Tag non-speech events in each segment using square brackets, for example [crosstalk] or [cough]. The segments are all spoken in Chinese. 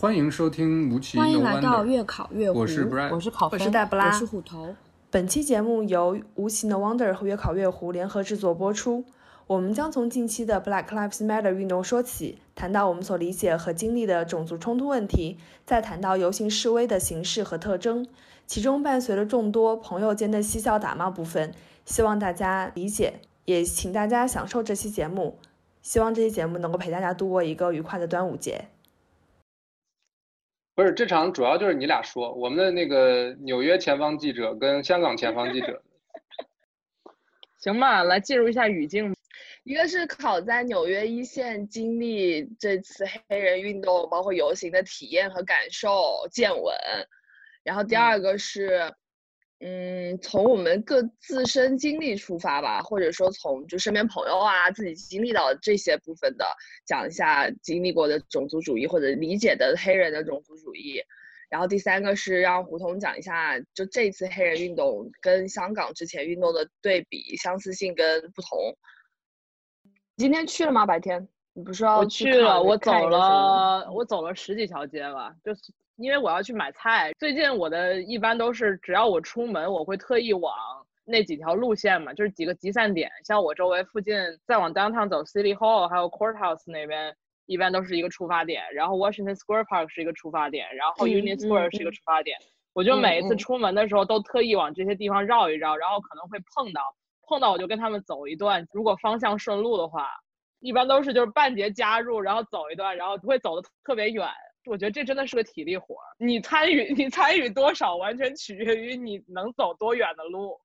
欢迎收听吴奇欢迎来到月考月糊，我是 Brad 我是考分，我是黛布拉我是虎头。本期节目由无奇的 Wonder 和月考月湖联合制作播出。我们将从近期的 Black Lives Matter 运动说起，谈到我们所理解和经历的种族冲突问题，再谈到游行示威的形式和特征，其中伴随着众多朋友间的嬉笑打骂部分。希望大家理解，也请大家享受这期节目。希望这期节目能够陪大家度过一个愉快的端午节。不是这场主要就是你俩说，我们的那个纽约前方记者跟香港前方记者，[laughs] 行吧，来进入一下语境。一个是考在纽约一线经历这次黑人运动，包括游行的体验和感受见闻，然后第二个是，嗯，从我们各自身经历出发吧，或者说从就身边朋友啊自己经历到这些部分的，讲一下经历过的种族主义或者理解的黑人的种族主义。然后第三个是让胡同讲一下，就这次黑人运动跟香港之前运动的对比、相似性跟不同。今天去了吗？白天你不是要我去了，我走了，我走了十几条街吧，就是因为我要去买菜。最近我的一般都是，只要我出门，我会特意往那几条路线嘛，就是几个集散点，像我周围附近，再往 downtown 走，City Hall 还有 Courthouse 那边，一般都是一个出发点，然后 Washington Square Park 是一个出发点，然后嗯 Union Square 是一个嗯出发点。我就嗯每一次嗯出门的时候都特意往这些地方绕一绕，然后可能会碰到，碰到我就跟他们走一段，如果方向顺路的话，一般都是就是半截加入，然后走一段，然后不会走的特别远。我觉得这真的是个体力活儿，你参与你参与多少，完全取决于你能走多远的路。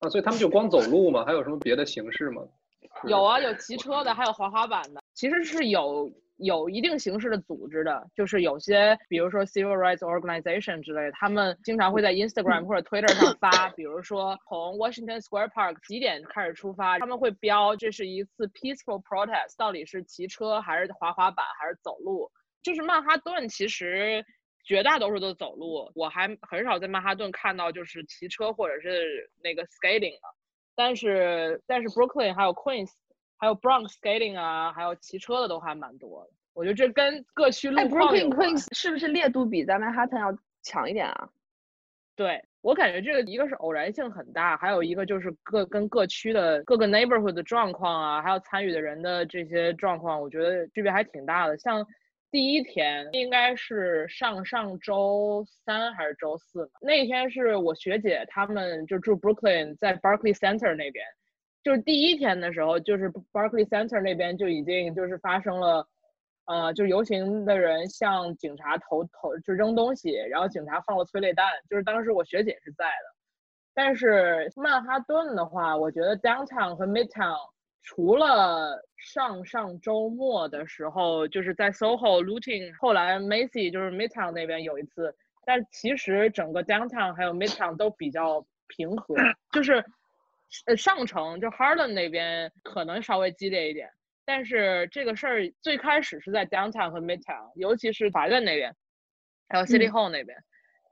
啊，所以他们就光走路吗？还有什么别的形式吗？有啊，有骑车的，还有滑滑板的，其实是有有一定形式的组织的，就是有些，比如说 Civil Rights Organization 之类的，他们经常会在 Instagram 或者 Twitter 上发，比如说从 Washington Square Park 几点开始出发，他们会标这是一次 peaceful protest，到底是骑车还是滑滑板还是走路？就是曼哈顿其实绝大多数都走路，我还很少在曼哈顿看到就是骑车或者是那个 skating 的。但是但是 Brooklyn 还有 Queens 还有 Bronx skating 啊，还有骑车的都还蛮多的。我觉得这跟各区路哎况有，Brooklyn。Queens 是不是烈度比在曼哈顿要强一点啊？对我感觉这个一个是偶然性很大，还有一个就是各跟各区的各个 neighborhood 的状况啊，还有参与的人的这些状况，我觉得区别还挺大的。像第一天应该是上上周三还是周四嘛，那天是我学姐她们就住 Brooklyn，在 Barclay Center 那边，就是第一天的时候，就是 Barclay Center 那边就已经就是发生了。呃，就游行的人向警察投投就扔东西，然后警察放了催泪弹，就是当时我学姐是在的。但是曼哈顿的话，我觉得 downtown 和 midtown 除了上上周末的时候，就是在 SoHo looting，后来 Macy 就是 midtown 那边有一次，但其实整个 downtown 还有 midtown 都比较平和，就是呃上城就 Harlem 那边可能稍微激烈一点。但是这个事儿最开始是在 downtown 和 midtown，尤其是法院那边，还有 City 嗯 Hall 那边，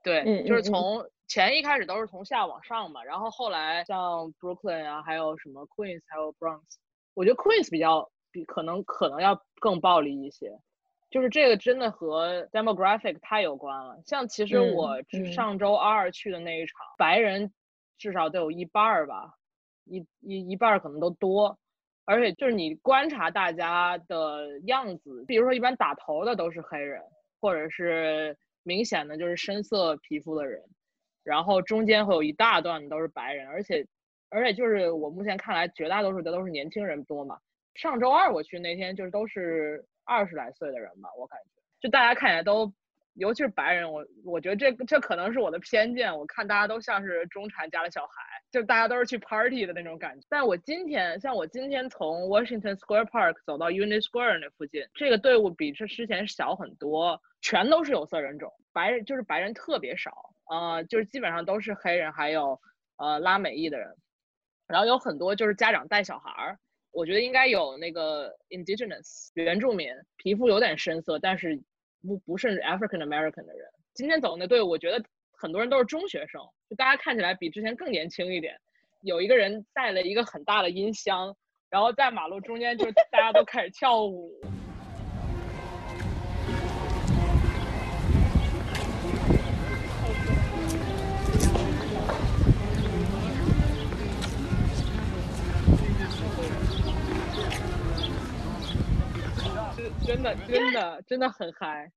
对，嗯就是从前一开始都是从下往上嘛，然后后来像 Brooklyn 啊，还有什么 Queens，还有 Bronx，我觉得 Queens 比较比可能可能要更暴力一些，就是这个真的和 demographic 太有关了。像其实嗯我嗯上周二去的那一场，白人至少得有一半儿吧，一一一半儿可能都多。而且就是你观察大家的样子，比如说一般打头的都是黑人，或者是明显的就是深色皮肤的人，然后中间会有一大段都是白人，而且而且就是我目前看来绝大多数的都是年轻人多嘛。上周二我去那天就是都是二十来岁的人吧，我感觉就大家看起来都，尤其是白人，我我觉得这这可能是我的偏见，我看大家都像是中产家的小孩。就大家都是去 party 的那种感觉。但我今天，像我今天从 Washington Square Park 走到 Union Square 那附近，这个队伍比这之前小很多，全都是有色人种，白人就是白人特别少，呃，就是基本上都是黑人，还有呃拉美裔的人，然后有很多就是家长带小孩儿，我觉得应该有那个 indigenous 原住民，皮肤有点深色，但是不不是 African American 的人。今天走那队伍，我觉得很多人都是中学生，就大家看起来比之前更年轻一点。有一个人带了一个很大的音箱，然后在马路中间就大家都开始跳舞。的真的真的很嗨。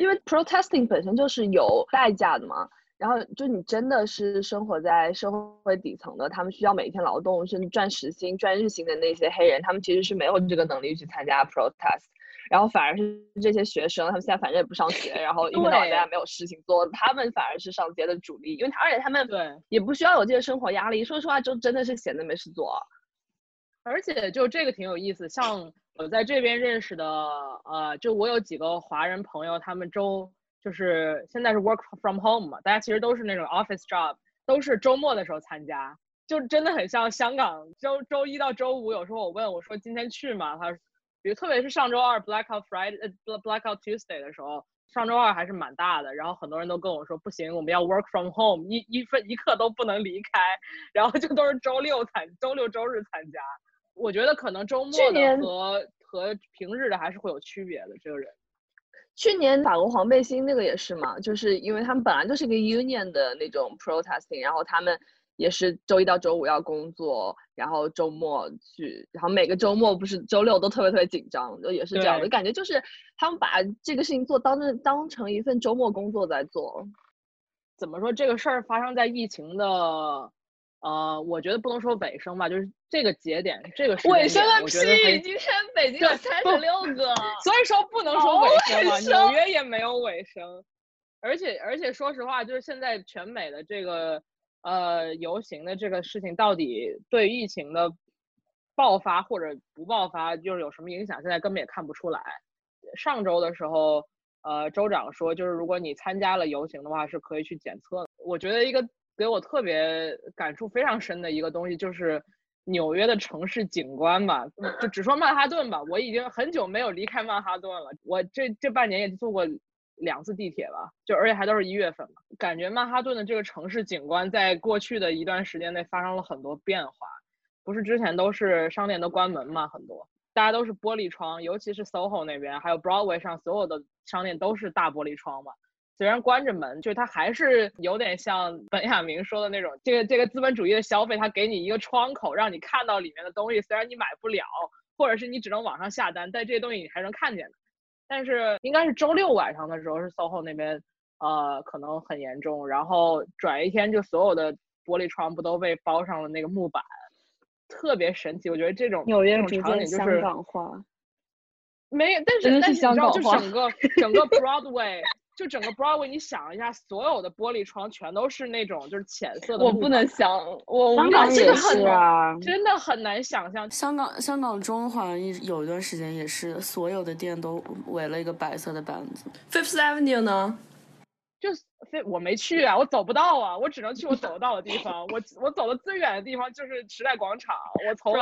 因为 protesting 本身就是有代价的嘛。然后就你真的是生活在社会底层的，他们需要每天劳动，甚至赚时薪、赚日薪的那些黑人，他们其实是没有这个能力去参加 protest。然后反而是这些学生，他们现在反正也不上学，[laughs] 然后一天到晚大家没有事情做，他们反而是上街的主力，因为他而且他们对也不需要有这些生活压力。说实话，就真的是闲的没事做。而且就这个挺有意思，像我在这边认识的，呃，就我有几个华人朋友，他们周就是现在是 work from home 嘛，大家其实都是那种 office job，都是周末的时候参加，就真的很像香港周周一到周五，有时候我问我说今天去吗？他。比如特别是上周二 Blackout Friday 呃 Blackout Tuesday 的时候，上周二还是蛮大的，然后很多人都跟我说不行，我们要 work from home，一一分一刻都不能离开，然后就都是周六参周六周日参加。我觉得可能周末的和和平日的还是会有区别的。这个人，去年法国黄背心那个也是嘛，就是因为他们本来就是一个 union 的那种 protesting，然后他们。也是周一到周五要工作，然后周末去，然后每个周末不是周六都特别特别紧张，就也是这样的感觉，就是他们把这个事情做当成当成一份周末工作在做。怎么说这个事儿发生在疫情的，呃，我觉得不能说尾声吧，就是这个节点，这个尾声个屁！今天北京有三十六个，所以说不能说尾声嘛，纽约也没有尾声，而且而且说实话，就是现在全美的这个。呃，游行的这个事情到底对疫情的爆发或者不爆发，就是有什么影响？现在根本也看不出来。上周的时候，呃，州长说，就是如果你参加了游行的话，是可以去检测的。我觉得一个给我特别感触非常深的一个东西，就是纽约的城市景观吧，就只说曼哈顿吧，我已经很久没有离开曼哈顿了。我这这半年也坐过。两次地铁吧，就而且还都是一月份嘛，感觉曼哈顿的这个城市景观在过去的一段时间内发生了很多变化，不是之前都是商店都关门嘛，很多大家都是玻璃窗，尤其是 SOHO 那边，还有 Broadway 上所有的商店都是大玻璃窗嘛，虽然关着门，就是它还是有点像 [laughs] 本雅明说的那种，这个这个资本主义的消费，它给你一个窗口，让你看到里面的东西，虽然你买不了，或者是你只能网上下单，但这些东西你还能看见的。但是应该是周六晚上的时候，是 SOHO 那边，呃，可能很严重。然后转一天，就所有的玻璃窗不都被包上了那个木板，特别神奇。我觉得这种纽约这种场景就是香港化，没有，但是但是你知道，就整个整个 Broadway。就整个 Broadway，你想一下，所有的玻璃窗全都是那种就是浅色的。我不能想，我香港也是啊，[laughs] 真的很难想象。香港香港中好像一有一段时间也是，所有的店都围了一个白色的板子。Fifth Avenue 呢？就非我没去啊，我走不到啊，我只能去我走得到的地方。我我走的最远的地方就是时代广场。我从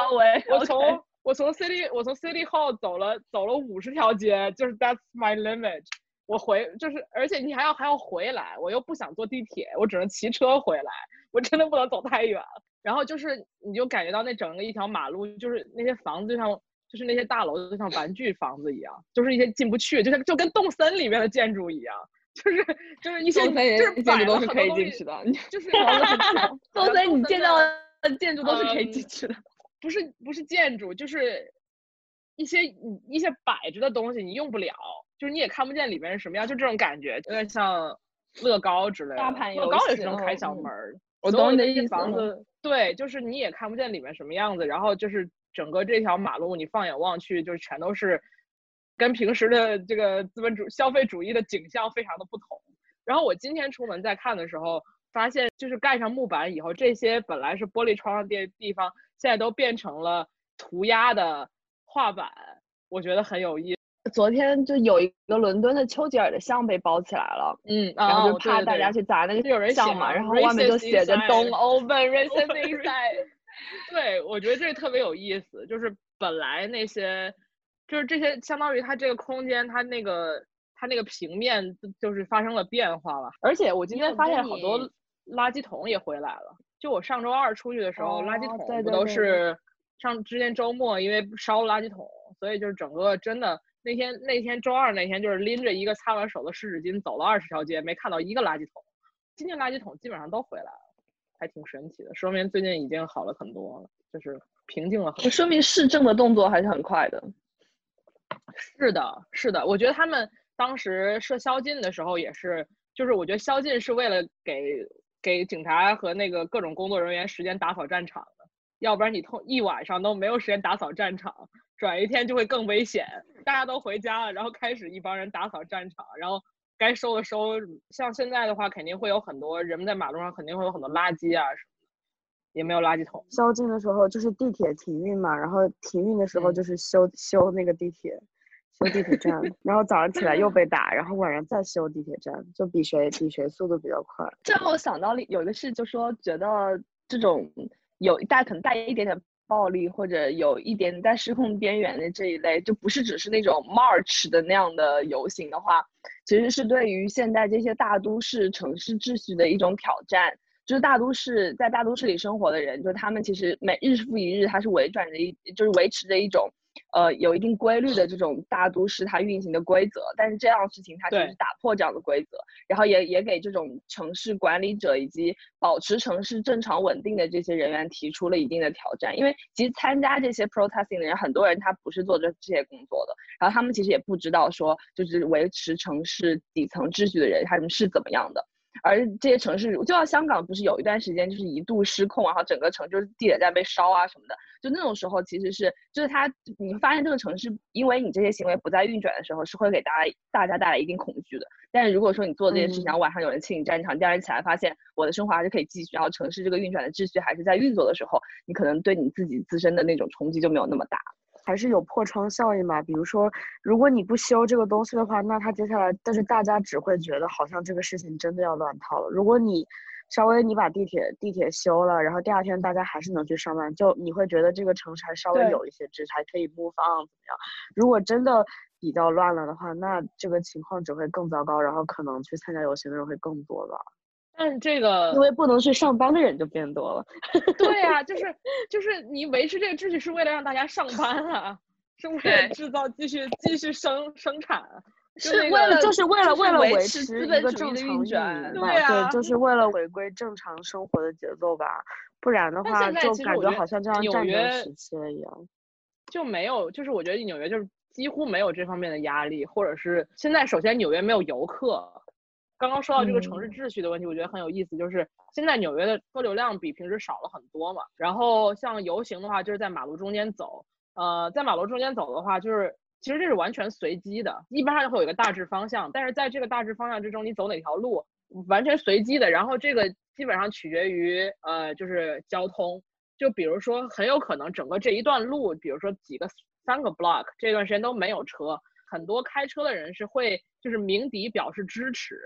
我从我从 City 我从 City Hall 走了走了五十条街，就是 That's my limit。我回就是，而且你还要还要回来，我又不想坐地铁，我只能骑车回来。我真的不能走太远。然后就是，你就感觉到那整个一条马路，就是那些房子就像，就是那些大楼就像玩具房子一样，就是一些进不去，就像就跟动森里面的建筑一样，就是就是一些就是建筑都是可以进去的，就 [laughs] 是 [laughs] 动森你见到的建筑都是可以进去的，不是不是建筑，就是一些一些摆着的东西，你用不了。就是你也看不见里面是什么样，就这种感觉，有点像乐高之类的。乐高也是能开小门儿。我懂你的意思。房子对，就是你也看不见里面什么样子，然后就是整个这条马路，你放眼望去，就全都是跟平时的这个资本主消费主义的景象非常的不同。然后我今天出门在看的时候，发现就是盖上木板以后，这些本来是玻璃窗的地地方，现在都变成了涂鸦的画板，我觉得很有意思。昨天就有一个伦敦的丘吉尔的像被包起来了，嗯，然后就怕大家去砸那个像嘛，然后外面就写着 [laughs] “Don't open racist inside”。[laughs] 对，我觉得这个特别有意思，就是本来那些，就是这些相当于它这个空间，它那个它那个平面就是发生了变化了。而且我今天发现好多垃圾桶也回来了。就我上周二出去的时候，垃圾桶不都是上之前周末因为烧垃圾桶，所以就是整个真的。那天那天周二那天就是拎着一个擦完手的湿纸巾走了二十条街，没看到一个垃圾桶。今天垃圾桶基本上都回来了，还挺神奇的，说明最近已经好了很多了，就是平静了很多。说明市政的动作还是很快的。是的，是的，我觉得他们当时设宵禁的时候也是，就是我觉得宵禁是为了给给警察和那个各种工作人员时间打扫战场的，要不然你通一晚上都没有时间打扫战场，转一天就会更危险。大家都回家了，然后开始一帮人打扫战场，然后该收的收。像现在的话，肯定会有很多人们在马路上肯定会有很多垃圾啊什么的，也没有垃圾桶。宵禁的时候就是地铁停运嘛，然后停运的时候嗯就是修修那个地铁，修地铁站，然后早上起来又被打，然后晚上再修地铁站，就比谁比谁速度比较快。这让我想到了有一个事，就说觉得这种有带可能带一点点暴力或者有一点在失控边缘的这一类，就不是只是那种 march 的那样的游行的话，其实是对于现在这些大都市城市秩序的一种挑战。就是大都市在大都市里生活的人，就他们其实每日复一日，他是维转着一，就是维持着一种，呃，有一定规律的这种大都市它运行的规则。但是这样的事情它就是打破这样的规则，然后也也给这种城市管理者以及保持城市正常稳定的这些人员提出了一定的挑战。因为其实参加这些 protesting 的人，很多人他不是做这这些工作的，然后他们其实也不知道说，就是维持城市底层秩序的人他们是怎么样的。而这些城市，就像香港，不是有一段时间就是一度失控，然后整个城就是地铁站被烧啊什么的，就那种时候其实是就是它，你会发现这个城市，因为你这些行为不再运转的时候，是会给大家大家带来一定恐惧的。但是如果说你做这件事情，嗯然后晚上有人清理战场，第二天起来发现我的生活还是可以继续，然后城市这个运转的秩序还是在运作的时候，你可能对你自己自身的那种冲击就没有那么大。还是有破窗效应嘛。比如说，如果你不修这个东西的话，那它接下来，但是大家只会觉得好像这个事情真的要乱套了。如果你稍微你把地铁地铁修了，然后第二天大家还是能去上班，就你会觉得这个城市还稍微有一些秩序，还可以 move on 怎么样？如果真的比较乱了的话，那这个情况只会更糟糕，然后可能去参加游行的人会更多吧。但是这个因为不能去上班的人就变多了。[laughs] 对呀、就是就是你维持这个秩序是为了让大家上班啊，是为了制造继续继续生生产是为了就是为了为了维维持一个本主义的正常运运转对啊就是为了回归正常生活的节奏吧，不然的话就感觉好像就像纽战争约时期了一样。就没有，就是我觉得纽约就是几乎没有这方面的压力，或者是现在首先纽约没有游客。刚刚说到这个城市秩序的问题，我觉得很有意思，就是现在纽约的车流量比平时少了很多嘛。然后像游行的话，就是在马路中间走，呃，在马路中间走的话，就是其实这是完全随机的，一般上会有一个大致方向，但是在这个大致方向之中，你走哪条路完全随机的，然后这个基本上取决于呃就是交通，就比如说很有可能整个这一段路，比如说几个三个 block 这段时间都没有车，很多开车的人是会就是鸣笛表示支持，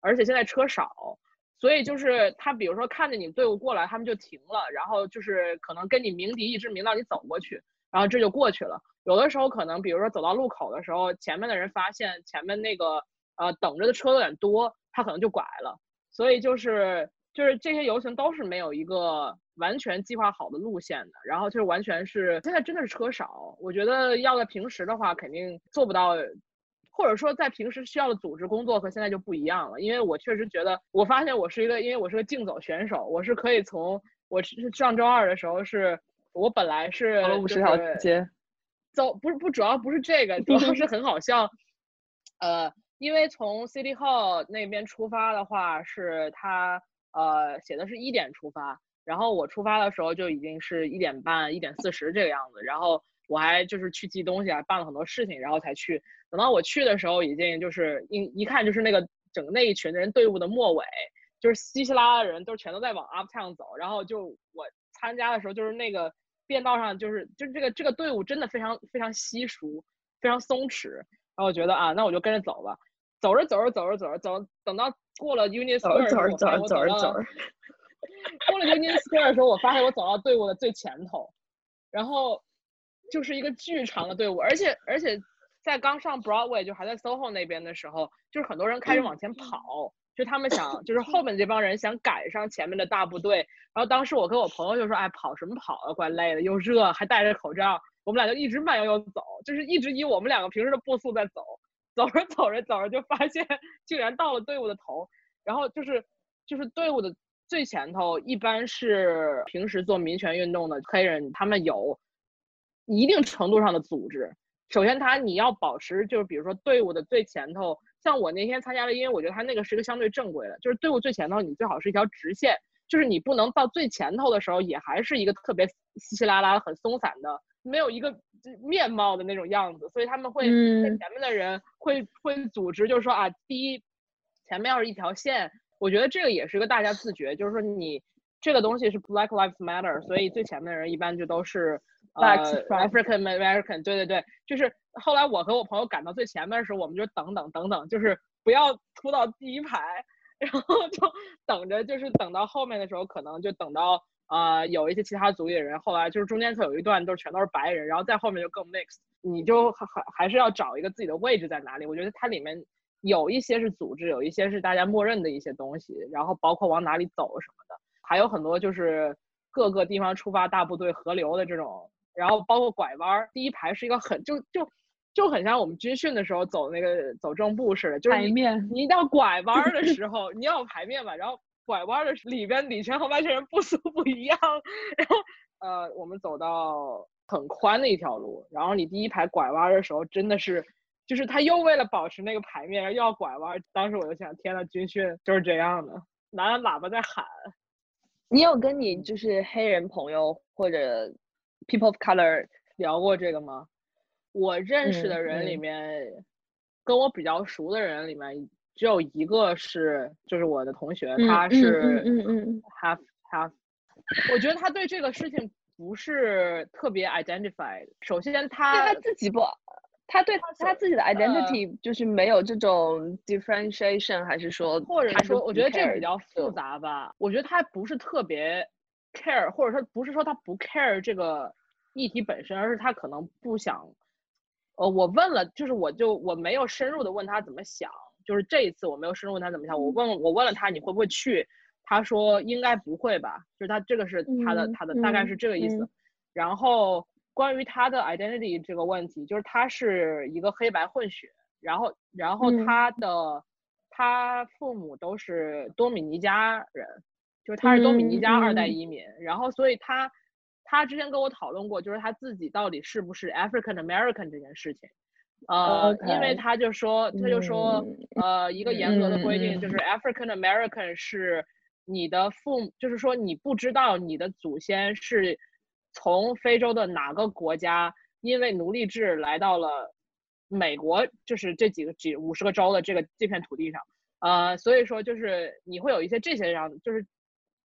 而且现在车少。所以就是他，比如说看着你队伍过来，他们就停了，然后就是可能跟你鸣笛，一直鸣到你走过去，然后这就过去了。有的时候可能，比如说走到路口的时候，前面的人发现前面那个呃等着的车有点多，他可能就拐了。所以就是就是这些游行都是没有一个完全计划好的路线的，然后就是完全是现在真的是车少，我觉得要在平时的话肯定做不到。或者说，在平时需要的组织工作和现在就不一样了，因为我确实觉得，我发现我是一个，因为我是个竞走选手，我是可以从我是上周二的时候是，我本来是走了五十条街，走不是不主要不是这个，[laughs] 主要是很好笑，呃，因为从 City Hall 那边出发的话，是他呃写的是一点出发，然后我出发的时候就已经是一点半、一点四十这个样子，然后我还就是去寄东西，还办了很多事情，然后才去。等到我去的时候，已经就是一一看就是那个整个那一群人队伍的末尾，就是稀稀拉拉的人都全都在往 Uptown 走，然后就我参加的时候，就是那个便道上就是就是这个这个队伍真的非常非常稀疏，非常松弛，然后我觉得啊，那我就跟着走吧。走着走着走着走着走，等到过了 Union 走 Square 我发现我到着走走，[laughs] 过了 Union Square 的时候，我发现我走到队伍的最前头，然后就是一个巨长的队伍，而且而且在刚上 Broadway 就还在 SoHo 那边的时候，就是很多人开始往前跑，就他们想就是后面这帮人想赶上前面的大部队，然后当时我跟我朋友就说，哎，跑什么跑啊，怪累的，又热，还戴着口罩，我们俩就一直慢悠悠走，就是一直以我们两个平时的步速在走，走着走着走着就发现竟然到了队伍的头，然后就是就是队伍的最前头一般是平时做民权运动的黑人，他们有一定程度上的组织，首先他你要保持就是比如说队伍的最前头，像我那天参加了，因为我觉得他那个是一个相对正规的，就是队伍最前头你最好是一条直线，就是你不能到最前头的时候也还是一个特别稀稀拉拉、很松散的，没有一个面貌的那种样子，所以他们会在前面的人会会组织，就是说啊，第一前面要是一条线，我觉得这个也是一个大家自觉，就是说你这个东西是 Black Lives Matter，所以最前面的人一般就都是。呃，African American，对对对，就是后来我和我朋友赶到最前面的时候，我们就等等等等，就是不要突到第一排，[laughs] 然后就等着，就是等到后面的时候，可能就等到呃有一些其他族裔的人，后来就是中间可有一段都全都是白人，然后在后面就更 mix，你就还还是要找一个自己的位置在哪里。我觉得它里面有一些是组织，有一些是大家默认的一些东西，然后包括往哪里走什么的，还有很多就是各个地方出发大部队合流的这种。然后包括拐弯儿，第一排是一个很就就就很像我们军训的时候走那个走正步似的，就是你你一到拐弯儿的时候，你要有排面嘛，然后拐弯的里边里全和外圈人步速不一样，[laughs] 然后呃我们走到很宽的一条路，然后你第一排拐弯的时候真的是，就是他又为了保持那个排面又要拐弯，当时我就想，天呐，军训就是这样的，拿着喇叭在喊。你有跟你就是黑人朋友或者？People of color 聊过这个吗？我认识的人里面，跟我比较熟的人里面，只有一个是，就是我的同学，他是嗯嗯 half half。我觉得他对这个事情不是特别 identified。首先他他自己不，他对他自己的 identity 就是没有这种 differentiation，还是说，或者说，我觉得这比较复杂吧。我觉得他不是特别 care，或者说不是说他不 care 这个。议题本身，而是他可能不想，呃，我问了，就是我就我没有深入的问他怎么想，就是这一次我没有深入问他怎么想，我问我问了他你会不会去，他说应该不会吧，就是他这个是他的他的大概是这个意思。然后关于他的 identity 这个问题，就是他是一个黑白混血，然后然后他的他父母都是多米尼加人，就是他是多米尼加二代移民，然后所以他。他之前跟我讨论过，就是他自己到底是不是 African American 这件事情，呃，因为他就说，他就说，呃，一个严格的规定就是 African American 是你的父母，就是说你不知道你的祖先是从非洲的哪个国家，因为奴隶制来到了美国，就是这几个几五十个州的这个这片土地上，呃，所以说就是你会有一些这些样，就是。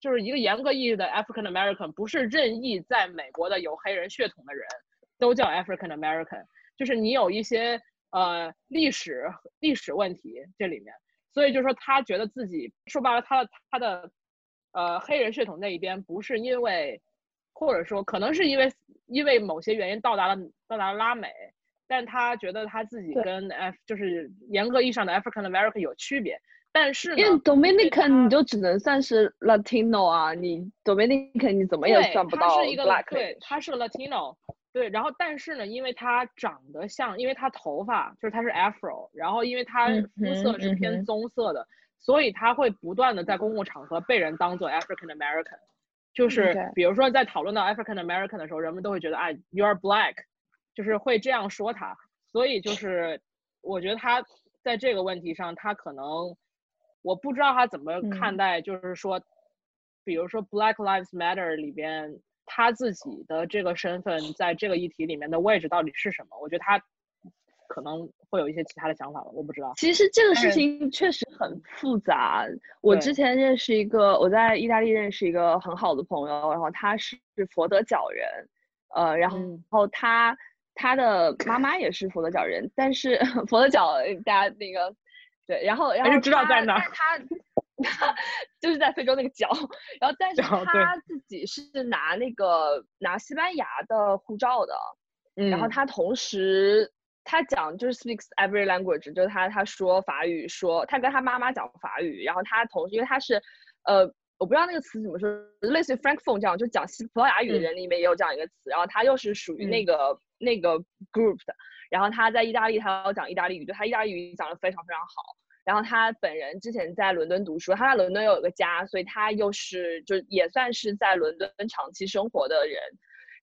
就是一个严格意义的 African American，不是任意在美国的有黑人血统的人都叫 African American，就是你有一些呃历史历史问题这里面，所以就是说他觉得自己说白了，他的他的呃黑人血统那一边不是因为，或者说可能是因为因为某些原因到达了到达了拉美，但他觉得他自己跟 F 就是严格意义上的 African American 有区别。但是，因为 Dominican 你就只能算是 Latino 啊，你 Dominican 你怎么也算不到 Black。对，他是 Latino。对，然后但是呢，因为他长得像，因为他头发就是他是 Afro，然后因为他肤色是偏棕色的，所以他会不断的在公共场合被人当做 African American。就是比如说在讨论到 African American 的时候，人们都会觉得啊，you are Black，就是会这样说他。所以就是我觉得他在这个问题上，他可能。我不知道他怎么看待，就是说，比如说 Black Lives Matter 里边他自己的这个身份在这个议题里面的位置到底是什么？我觉得他可能会有一些其他的想法吧，我不知道。其实这个事情确实很复杂。我之前认识一个，我在意大利认识一个很好的朋友，然后他是佛得角人，呃，然后他他的妈妈也是佛得角人，但是 [laughs] 佛得角大家那个。对，然后然后他，但他 [laughs] 就是在非洲那个角，然后但是他自己是拿那个拿西班牙的护照的，然后他同时他讲就是 speaks every language，就是他他说法语，说他跟他妈妈讲法语，然后他同时因为他是呃我不知道那个词怎么说，类似于 francophone 这样，就讲西葡萄牙语的人里面也有这样一个词，然后他又是属于那个那个 group 的。然后他在意大利，他要讲意大利语，就他意大利语讲的非常非常好。然后他本人之前在伦敦读书，他在伦敦有一个家，所以他又是就也算是在伦敦长期生活的人。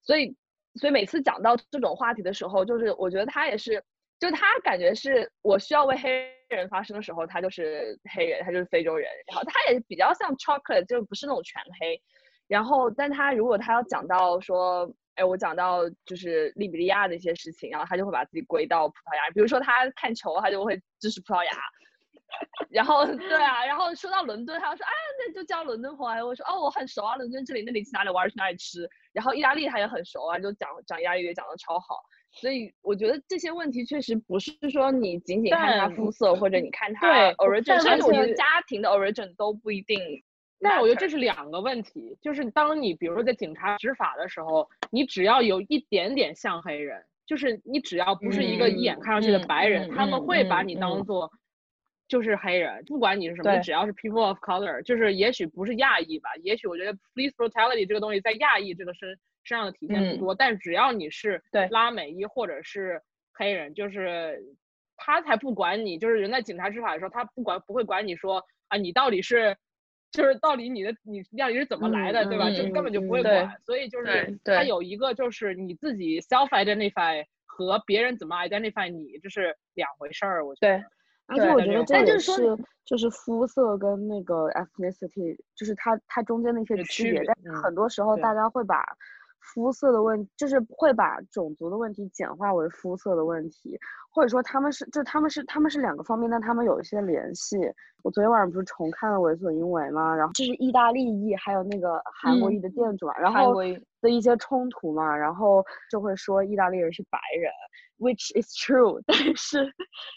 所以所以每次讲到这种话题的时候，就是我觉得他也是，就他感觉是我需要为黑人发声的时候，他就是黑人，他就是非洲人，然后他也比较像 chocolate，就不是那种全黑。然后，但他如果他要讲到说，哎，我讲到就是利比利亚的一些事情，然后他就会把自己归到葡萄牙，比如说他看球，他就会支持葡萄牙。然后对啊，然后说到伦敦，他说啊，那就叫伦敦红。我说哦，我很熟啊，伦敦这里那里去哪里玩去哪里吃。然后意大利他也很熟啊，就讲讲意大利语讲的超好。所以我觉得这些问题确实不是说你仅仅看他肤色或者你看他 origin，甚至我觉得家庭的 origin 都不一定。但我觉得这是两个问题，就是当你比如说在警察执法的时候，你只要有一点点像黑人，就是你只要不是一个一眼看上去的白人，他们会把你当做。就是黑人，不管你是什么，只要是 people of color，就是也许不是亚裔吧，也许我觉得 police brutality 这个东西在亚裔这个身身上的体现不多，但只要你是拉美裔或者是黑人，就是他才不管你，就是人在警察执法的时候，他不管不会管你说啊，你到底是，就是到底你的你到底是怎么来的，对吧？就根本就不会管，所以就是他有一个就是你自己 self identify 和别人怎么 identify 你，这是两回事儿，我觉得。而且我觉得这也是就是肤色跟那个 ethnicity，就是它它中间的一些区别。但是很多时候大家会把肤色的问，就是会把种族的问题简化为肤色的问题，或者说他们是就他们是他们是两个方面，但他们有一些联系。我昨天晚上不是重看了《为所应为》吗？然后这是意大利裔还有那个韩国裔的店主嘛，然后的一些冲突嘛，然后就会说意大利人是白人。Which is true，[laughs] 但是，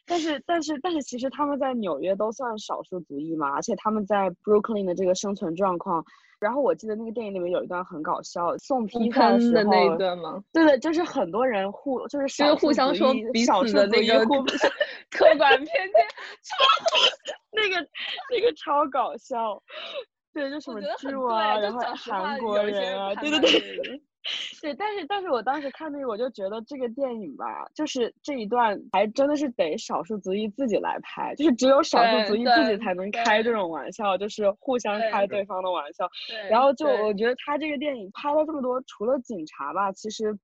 但是，但是，但是，其实他们在纽约都算少数族裔嘛，而且他们在 Brooklyn 的这个生存状况。然后我记得那个电影里面有一段很搞笑，送披萨的那一段吗？对对，就是很多人互就是是互相说彼此的那个客观 [laughs] 偏见，超那个那个超搞笑。[laughs] 对，就什么猪啊，然后韩国人啊，对对对。对，但是但是我当时看那个，我就觉得这个电影吧，就是这一段还真的是得少数族裔自己来拍，就是只有少数族裔自己才能开这种玩笑，就是互相开对方的玩笑。然后就我觉得他这个电影拍了这么多，除了警察吧，其实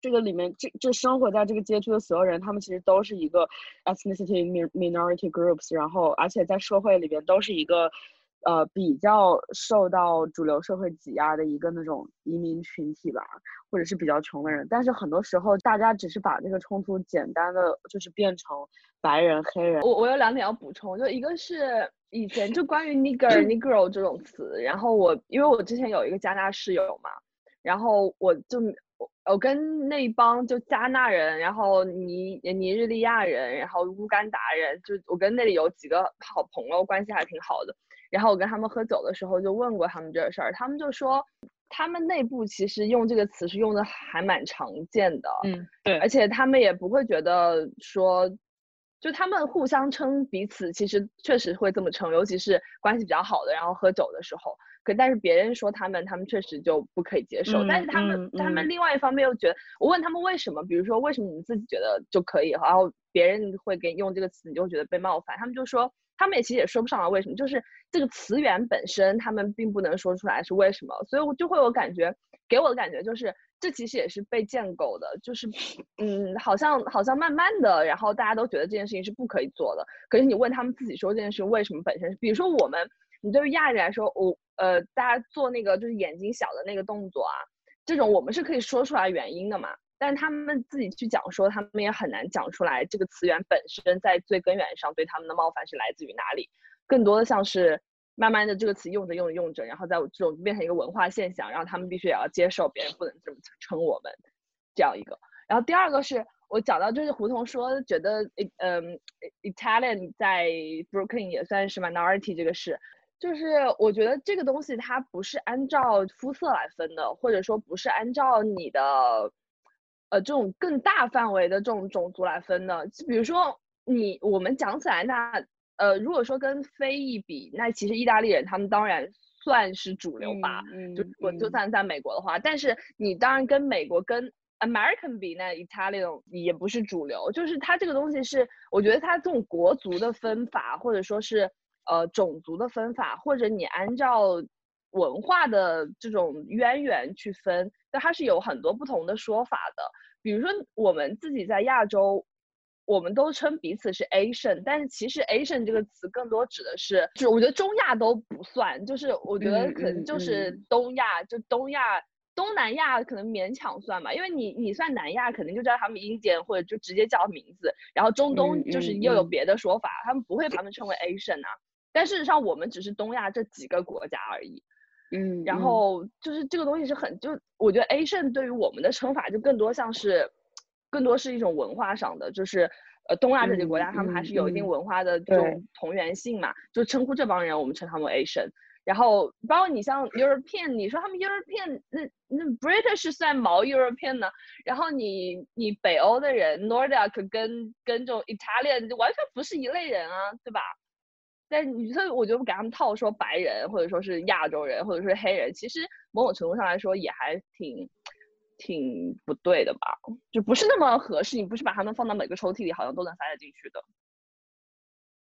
这个里面这这生活在这个街区的所有人，他们其实都是一个 ethnicity minority groups，然后而且在社会里边都是一个。呃，比较受到主流社会挤压的一个那种移民群体吧，或者是比较穷的人，但是很多时候大家只是把这个冲突简单的就是变成白人黑人。我我有两点要补充，就一个是以前就关于 nigger [coughs] negro 这种词，然后我因为我之前有一个加拿大室友嘛，然后我就我我跟那帮就加纳人，然后尼尼日利亚人，然后乌干达人，就我跟那里有几个好朋友，关系还挺好的。然后我跟他们喝酒的时候就问过他们这事儿，他们就说他们内部其实用这个词是用的还蛮常见的，嗯，对，而且他们也不会觉得说，就他们互相称彼此其实确实会这么称，尤其是关系比较好的，然后喝酒的时候，可但是别人说他们，他们确实就不可以接受，但是他们他们另外一方面又觉得，我问他们为什么，比如说为什么你自己觉得就可以，然后别人会给你用这个词，你就会觉得被冒犯，他们就说。他们也其实也说不上来为什么，就是这个词源本身，他们并不能说出来是为什么，所以我就会有感觉，给我的感觉就是这其实也是被建构的，就是嗯，好像好像慢慢的，然后大家都觉得这件事情是不可以做的，可是你问他们自己说这件事为什么本身，比如说我们，你对于亚裔来说，我呃，大家做那个就是眼睛小的那个动作啊，这种我们是可以说出来原因的嘛。但他们自己去讲说，他们也很难讲出来这个词源本身在最根源上对他们的冒犯是来自于哪里，更多的像是慢慢的这个词用着用着用着，然后在这种变成一个文化现象，然后他们必须也要接受别人不能这么称我们这样一个。然后第二个是我讲到就是胡同说觉得，嗯，Italian 在 Brooklyn 也算是 minority 这个事，就是我觉得这个东西它不是按照肤色来分的，或者说不是按照你的。呃，这种更大范围的这种种族来分的，比如说你我们讲起来，那呃，如果说跟非裔比，那其实意大利人他们当然算是主流吧，就我就算在美国的话，但是你当然跟美国跟 American 比，那 Italian 也不是主流，就是它这个东西是，我觉得它这种国族的分法，或者说是呃种族的分法，或者你按照文化的这种渊源去分，但它是有很多不同的说法的。比如说我们自己在亚洲，我们都称彼此是 Asian，但是其实 Asian 这个词更多指的是，就是我觉得中亚都不算，就是我觉得可能就是东亚，就东亚、东南亚可能勉强算吧，因为你你算南亚，肯定就叫他们 Indian 或者就直接叫名字，然后中东就是又有别的说法，他们不会把他们称为 Asian 啊。但事实上，我们只是东亚这几个国家而已。嗯，然后就是这个东西是很，就我觉得 Asian 对于我们的称法就更多像是，更多是一种文化上的，就是呃东亚这些国家他们还是有一定文化的这种同源性嘛，就称呼这帮人我们称他们为 Asian。然后包括你像 European，你说他们 European，那那 British 算毛 European 呢？然后你你北欧的人 Nordic 跟跟这种 Italian 就完全不是一类人啊，对吧？但你所以我觉得给他们套说白人或者说是亚洲人或者是黑人，其实某种程度上来说也还挺挺不对的吧，就不是那么合适。你不是把他们放到每个抽屉里好像都能塞得进去的。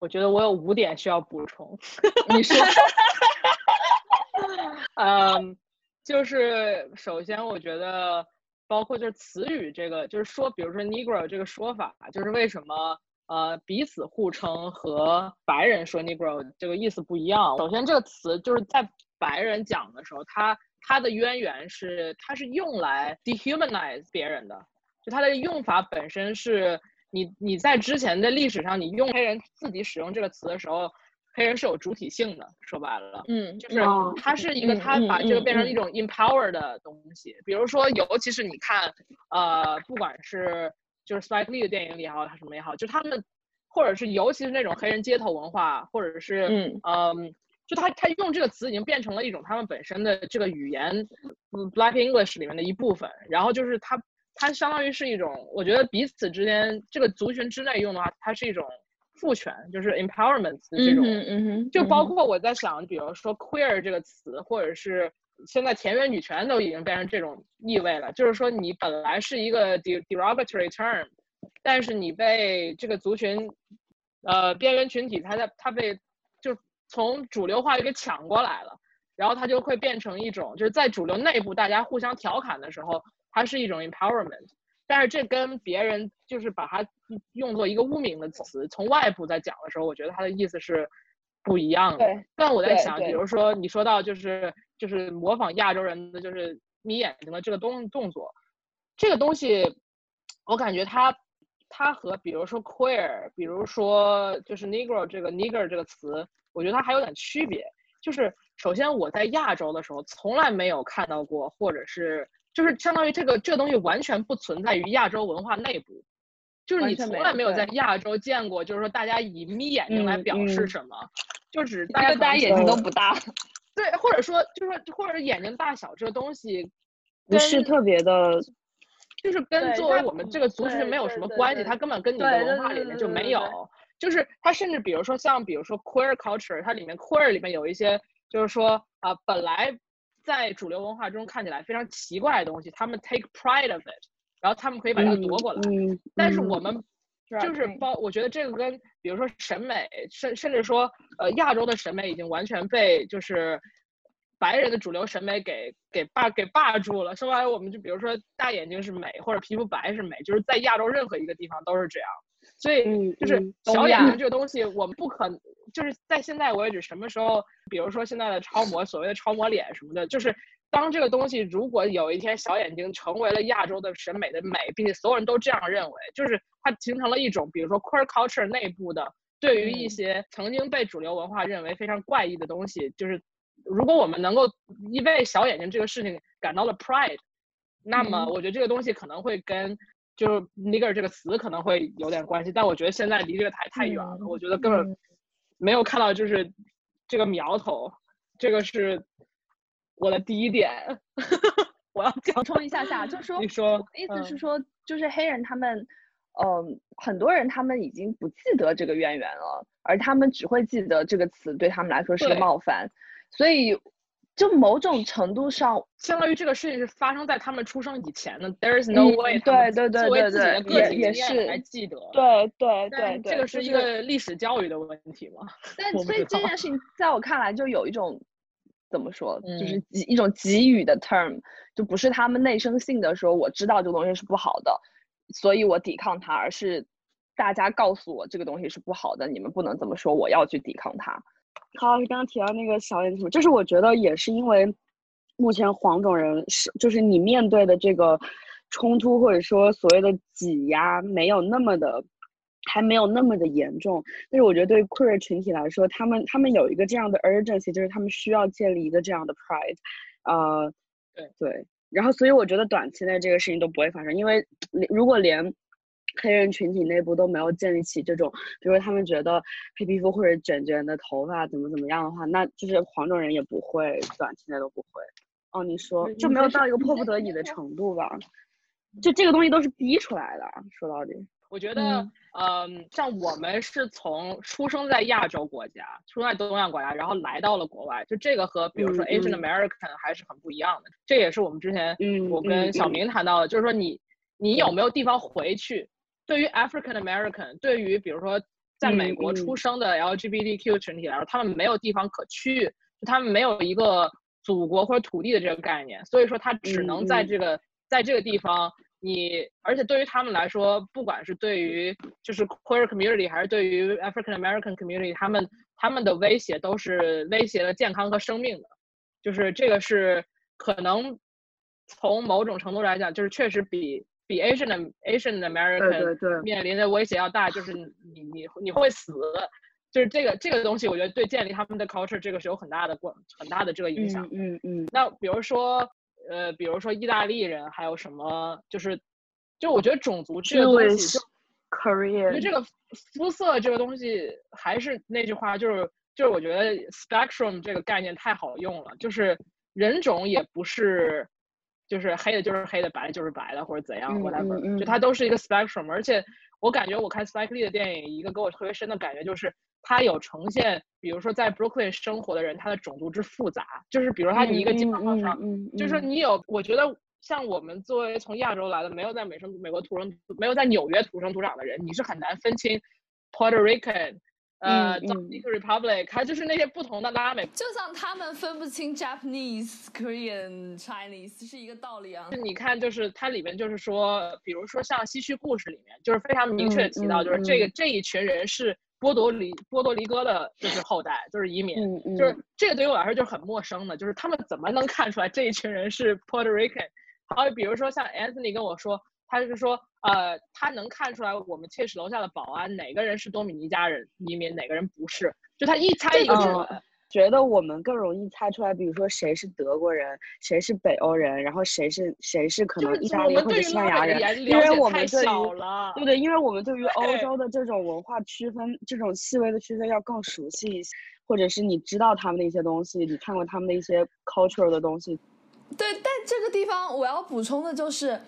我觉得我有五点需要补充。你说。[laughs] 嗯，就是首先我觉得包括就是词语这个，就是说比如说 Negro 这个说法，就是为什么。呃，彼此互称和白人说 Negro 这个意思不一样。首先，这个词就是在白人讲的时候，它它的渊源是它是用来 dehumanize 别人的，就它的用法本身是你你在之前的历史上，你用黑人自己使用这个词的时候，黑人是有主体性的。说白了，嗯，就是它是一个它把这个变成一种 empower 的东西。比如说，尤其是你看，呃，不管是就是 Spike Lee 的电影里也好，他什么也好，就他们，或者是尤其是那种黑人街头文化，或者是嗯嗯，就他他用这个词已经变成了一种他们本身的这个语言，Black English 里面的一部分。然后就是它它相当于是一种，我觉得彼此之间这个族群之内用的话，它是一种赋权，就是 empowerment 的这种。嗯嗯哼。就包括我在想，比如说 queer 这个词，或者是。现在田园女权都已经变成这种意味了，就是说你本来是一个 derogatory term，但是你被这个族群，呃，边缘群体，他在他被就从主流话语给抢过来了，然后它就会变成一种，就是在主流内部大家互相调侃的时候，它是一种 empowerment，但是这跟别人就是把它用作一个污名的词，从外部在讲的时候，我觉得它的意思是不一样的。但我在想，比如说你说到就是。就是模仿亚洲人的，就是眯眼睛的这个动动作，这个东西，我感觉它，它和比如说 queer，比如说就是 negro 这个 nigger 这个词，我觉得它还有点区别。就是首先我在亚洲的时候，从来没有看到过，或者是就是相当于这个这个东西完全不存在于亚洲文化内部，就是你从来没有在亚洲见过，就是说大家以眯眼睛来表示什么，就是大家大家眼睛都不大。对，或者说就是说，或者眼睛大小这个东西，不是特别的，就是跟作为我们这个族群没有什么关系，它根本跟你的文化里面就没有。就是它甚至比如说像比如说 queer culture，它里面 queer 里面有一些就是说啊，本来在主流文化中看起来非常奇怪的东西，他们 take pride of it，然后他们可以把它夺过来。嗯。但是我们就是包，我觉得这个跟比如说审美，甚甚至说呃亚洲的审美已经完全被就是白人的主流审美给给霸给霸住了。说白了，我们就比如说大眼睛是美，或者皮肤白是美，就是在亚洲任何一个地方都是这样。所以就是小眼睛这个东西，我们不可就是在现在为止，什么时候，比如说现在的超模，所谓的超模脸什么的，就是。当这个东西如果有一天小眼睛成为了亚洲的审美的美，并且所有人都这样认为，就是它形成了一种，比如说 queer culture 内部的对于一些曾经被主流文化认为非常怪异的东西，就是如果我们能够因为小眼睛这个事情感到了 pride，那么我觉得这个东西可能会跟就是 nigger 这个词可能会有点关系，但我觉得现在离这个太太远了，我觉得根本没有看到就是这个苗头，这个是。我的第一点，[laughs] 我要补充一下下，就是说，你说，意思是说，就是黑人他们，嗯，很多人他们已经不记得这个渊源了，而他们只会记得这个词对他们来说是个冒犯，所以，就某种程度上，相当于这个事情是发生在他们出生以前的，There is no way，对对对对对，也也是还记得，对对对，这个是一个历史教育的问题嘛？但所以这件事情在我看来就有一种。怎么说，就是嗯给一种给予的 term，就不是他们内生性的说我知道这个东西是不好的，所以我抵抗它，而是大家告诉我这个东西是不好的，你们不能这么说，我要去抵抗它。康老师，刚刚提到那个小眼睛，就是我觉得也是因为目前黄种人是，就是你面对的这个冲突或者说所谓的挤压没有那么的，还没有那么的严重。但是我觉得对 queer 群体来说，他们他们有一个这样的 urgency，就是他们需要建立一个这样的 pride，呃，对对。然后所以我觉得短期内这个事情都不会发生，因为连如果连黑人群体内部都没有建立起这种，比如他们觉得黑皮肤或者卷卷的头发怎么怎么样的话，那就是黄种人也不会短期内都不会。哦，你说就没有到一个迫不得已的程度吧？就这个东西都是逼出来的，说到底。我觉得，嗯嗯，像我们是从出生在亚洲国家，出生在东亚国家，然后来到了国外，就这个和比如说嗯 Asian 嗯 American 还是很不一样的。这也是我们之前嗯我跟小明谈到的，就是说你你有没有地方回去？对于 African American，对于比如说在美国出生的 LGBTQ 群体来说，他们没有地方可去，就他们没有一个祖国或者土地的这个概念，所以说他只嗯能在嗯这个在这个地方。你而且对于他们来说，不管是对于就是 queer community，还是对于 African American community，他们他们的威胁都是威胁了健康和生命的，就是这个是可能从某种程度来讲，就是确实比比 Asian Asian 对 American 面临的威胁要大，就是你你你会死，就是这个这个东西，我觉得对建立他们的 culture 这个是有很大的关很大的这个影响。嗯嗯嗯，那比如说，呃，比如说意大利人，还有什么，就是，就我觉得种族这个东西就，我觉得 Korean，这个肤色这个东西，还是那句话，就是就是我觉得 spectrum 这个概念太好用了，就是人种也不是，就是黑的就是黑的，白的就是白的，或者怎样嗯 whatever，、嗯嗯就它都是一个 spectrum，而且我感觉我看 Spike Lee 的电影，一个给我特别深的感觉就是。他有呈现，比如说在 Brooklyn 生活的人，他的种族之复杂，就是比如他你一个街道上，嗯就是说你有，我觉得像我们作为从亚洲来的，没有在美生美国土生，没有在纽约土生土长的人，你是很难分清 Puerto Rican，呃嗯嗯 Dominican Republic，还就是那些不同的拉美。就像他们分不清 Japanese、Korean、Chinese 是一个道理啊。你看，就是它里面就是说，比如说像《西区故事》里面，就是非常明确的提到，嗯就是这个嗯这一群人是波多黎波多黎各的，就是后代，就是移民。嗯嗯，就是这个对于我来说就是很陌生的，就是他们怎么能看出来这一群人是 Puerto Rican？还有比如说像 Anthony 跟我说，他就是说，呃，他能看出来我们 Tish 楼下的保安哪个人是多米尼加人移民，哪个人不是，就他一猜一个准。嗯觉得我们更容易猜出来，比如说谁是德国人，谁是北欧人，然后谁是谁是可能意大利或者西班牙人，因为我们对于小了，对不对？因为我们对于欧洲的这种文化区分，这种细微的区分要更熟悉一些，或者是你知道他们的一些东西，你看过他们的一些 cultural 的东西。对，但这个地方我要补充的就是，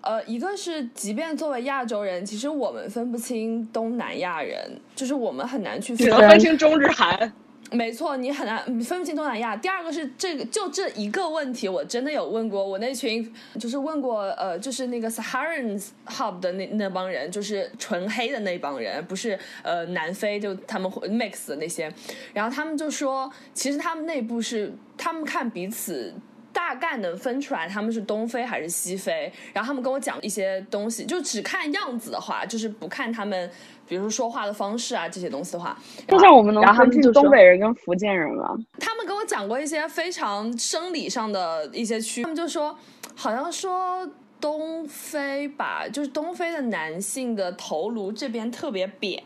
呃，一个是即便作为亚洲人，其实我们分不清东南亚人，就是我们很难去分只能分清中日韩。没错，你很难分不清东南亚。第二个是这个，就这一个问题，我真的有问过我那群，就是问过呃，就是那个 Saharan Hub 的那那帮人，就是纯黑的那帮人，不是呃南非就他们 mix 的那些，然后他们就说，其实他们内部是他们看彼此。大概能分出来他们是东非还是西非，然后他们跟我讲一些东西，就只看样子的话，就是不看他们，比如说说话的方式啊这些东西的话，就像我们能然后他分清东们就说北人跟福建人了。他们跟我讲过一些非常生理上的一些区，他们就说，好像说东非吧，就是东非的男性的头颅这边特别扁，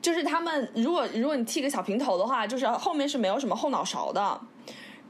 就是他们如果如果你剃个小平头的话，就是后面是没有什么后脑勺的。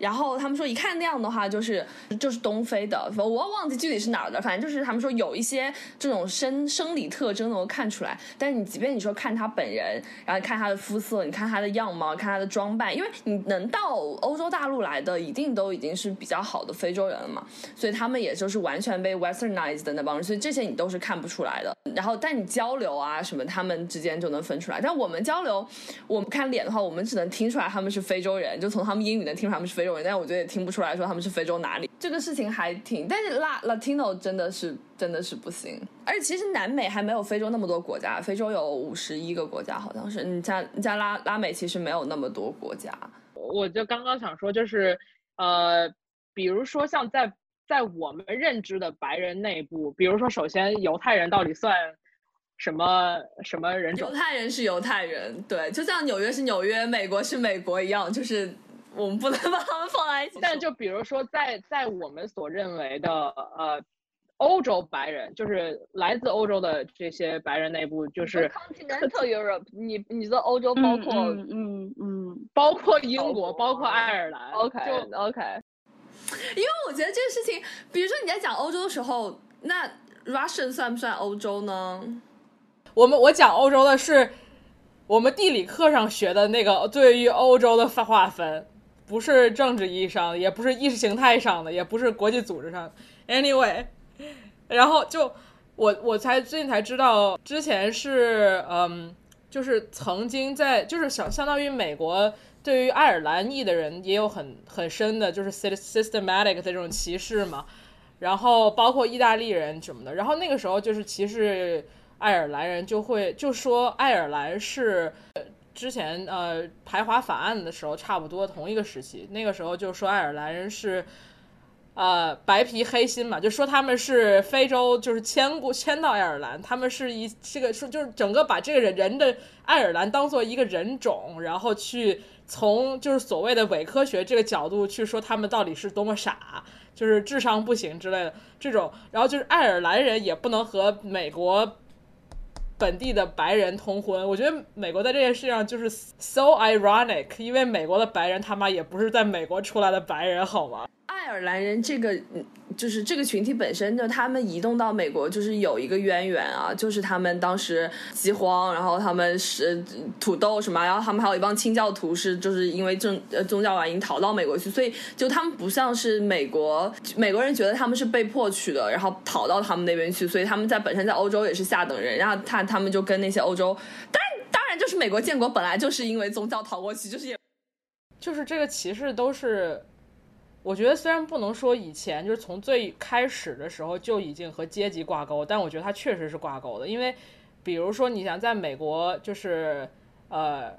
然后他们说，一看那样的话，就是就是东非的，我忘记具体是哪儿的，反正就是他们说有一些这种生生理特征能够看出来。但你即便你说看他本人，然后看他的肤色，你看他的样貌，看他的装扮，因为你能到欧洲大陆来的，一定都已经是比较好的非洲人了嘛，所以他们也就是完全被 westernized 的那帮人，所以这些你都是看不出来的。然后但你交流啊什么，他们之间就能分出来。但我们交流，我们看脸的话，我们只能听出来他们是非洲人，就从他们英语能听出来他们是非洲人。但我觉得也听不出来说他们是非洲哪里，这个事情还挺，但是拉 Latino 真的是真的是不行，而且其实南美还没有非洲那么多国家，非洲有五十一个国家好像是，你加你加拉拉美其实没有那么多国家。我就刚刚想说，就是呃，比如说像在在我们认知的白人内部，比如说首先犹太人到底算什么什么人种犹？太人是犹太人，对，就像纽约是纽约，美国是美国一样，就是我们不能把他们放在一起。但就比如说在在我们所认为的呃欧洲白人，就是来自欧洲的这些白人内部，就就是 Continental Europe，你你的欧洲包括嗯嗯嗯，包括英国，国包括爱尔兰 OK 就 OK，因为我觉得这个事情，比如说你在讲欧洲的时候，那 Russian 算不算欧洲呢？我们我讲欧洲的是我们地理课上学的那个对于欧洲的划划分，不是政治意义上的，也不是意识形态上的，也不是国际组织上的。Anyway，然后就我我才最近才知道，之前是嗯，就是曾经在就是相相当于美国对于爱尔兰裔的人也有很很深的就是 sys- systematic 的这种歧视嘛，然后包括意大利人什么的，然后那个时候就是歧视爱尔兰人，就会就说爱尔兰是。之前呃排华法案的时候，差不多同一个时期，那个时候就说爱尔兰人是呃白皮黑心嘛，就说他们是非洲就是迁过迁到爱尔兰，他们是一这个说就是整个把这个人人的爱尔兰当做一个人种，然后去从就是所谓的伪科学这个角度去说他们到底是多么傻，就是智商不行之类的这种，然后就是爱尔兰人也不能和美国本地的白人通婚，我觉得美国在这件事上就是 so ironic，因为美国的白人他妈也不是在美国出来的白人，好吗？爱尔兰人这个就是这个群体本身就他们移动到美国就是有一个渊源啊，就是他们当时饥荒，然后他们是土豆什么，然后他们还有一帮清教徒是就是因为政呃宗教原因逃到美国去，所以就他们不像是美国美国人觉得他们是被迫去的，然后逃到他们那边去，所以他们在本身在欧洲也是下等人，然后他他们就跟那些欧洲，当然当然就是美国建国本来就是因为宗教逃过去，就是也就是这个歧视都是，我觉得虽然不能说以前就是从最开始的时候就已经和阶级挂钩，但我觉得它确实是挂钩的。因为比如说，你想在美国，就是呃，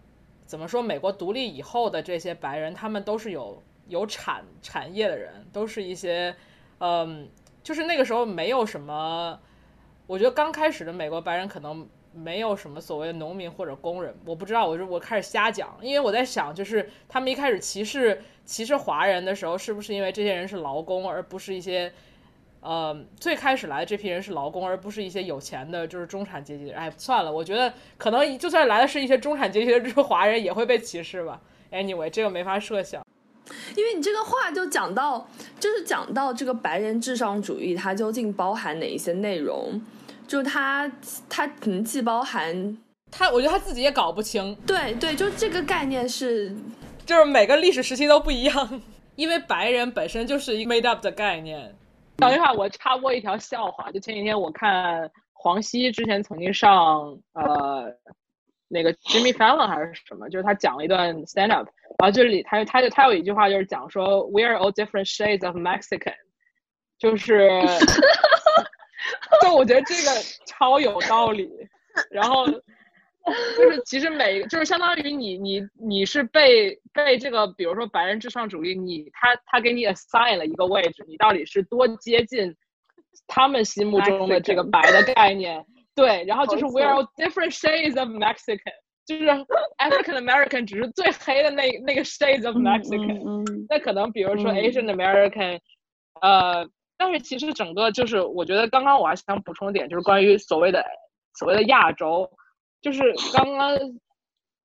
怎么说？美国独立以后的这些白人，他们都是有有产产业的人，都是一些嗯，就是那个时候没有什么，我觉得刚开始的美国白人可能。没有什么所谓的农民或者工人，我不知道，我就我开始瞎讲，因为我在想，就是他们一开始歧视歧视华人的时候，是不是因为这些人是劳工，而不是一些，呃，最开始来的这批人是劳工，而不是一些有钱的，就是中产阶级的。哎，算了，我觉得可能就算来的是一些中产阶级的这华人，也会被歧视吧。Anyway，这个没法设想。因为你这个话就讲到，就是讲到这个白人至上主义，它究竟包含哪一些内容？就它它可能既包含，他，我觉得他自己也搞不清，对对，就这个概念是就是每个历史时期都不一样，因为白人本身就是一个 made up 的概念。等一下，我插播一条笑话，就前几天我看黄西之前曾经上呃那个 Jimmy Fallon 还是什么，就是他讲了一段 stand up，然后这里他他就他有一句话就是讲说 We are all different shades of Mexican，就是 [laughs] 就我觉得这个超有道理，[laughs] 然后。就是其实每就是相当于你你你是被被这个比如说白人至上主义，你他他给你 assign 了一个位置，你到底是多接近他们心目中的这个白的概念？对，然后就是 we are different shades of Mexican，就是 African American 只是最黑的那那个 shades of Mexican，、嗯嗯那可能比如说嗯 Asian American，、呃，但是其实整个就是我觉得刚刚我还想补充一点，就是关于所谓的所谓的亚洲。就是刚刚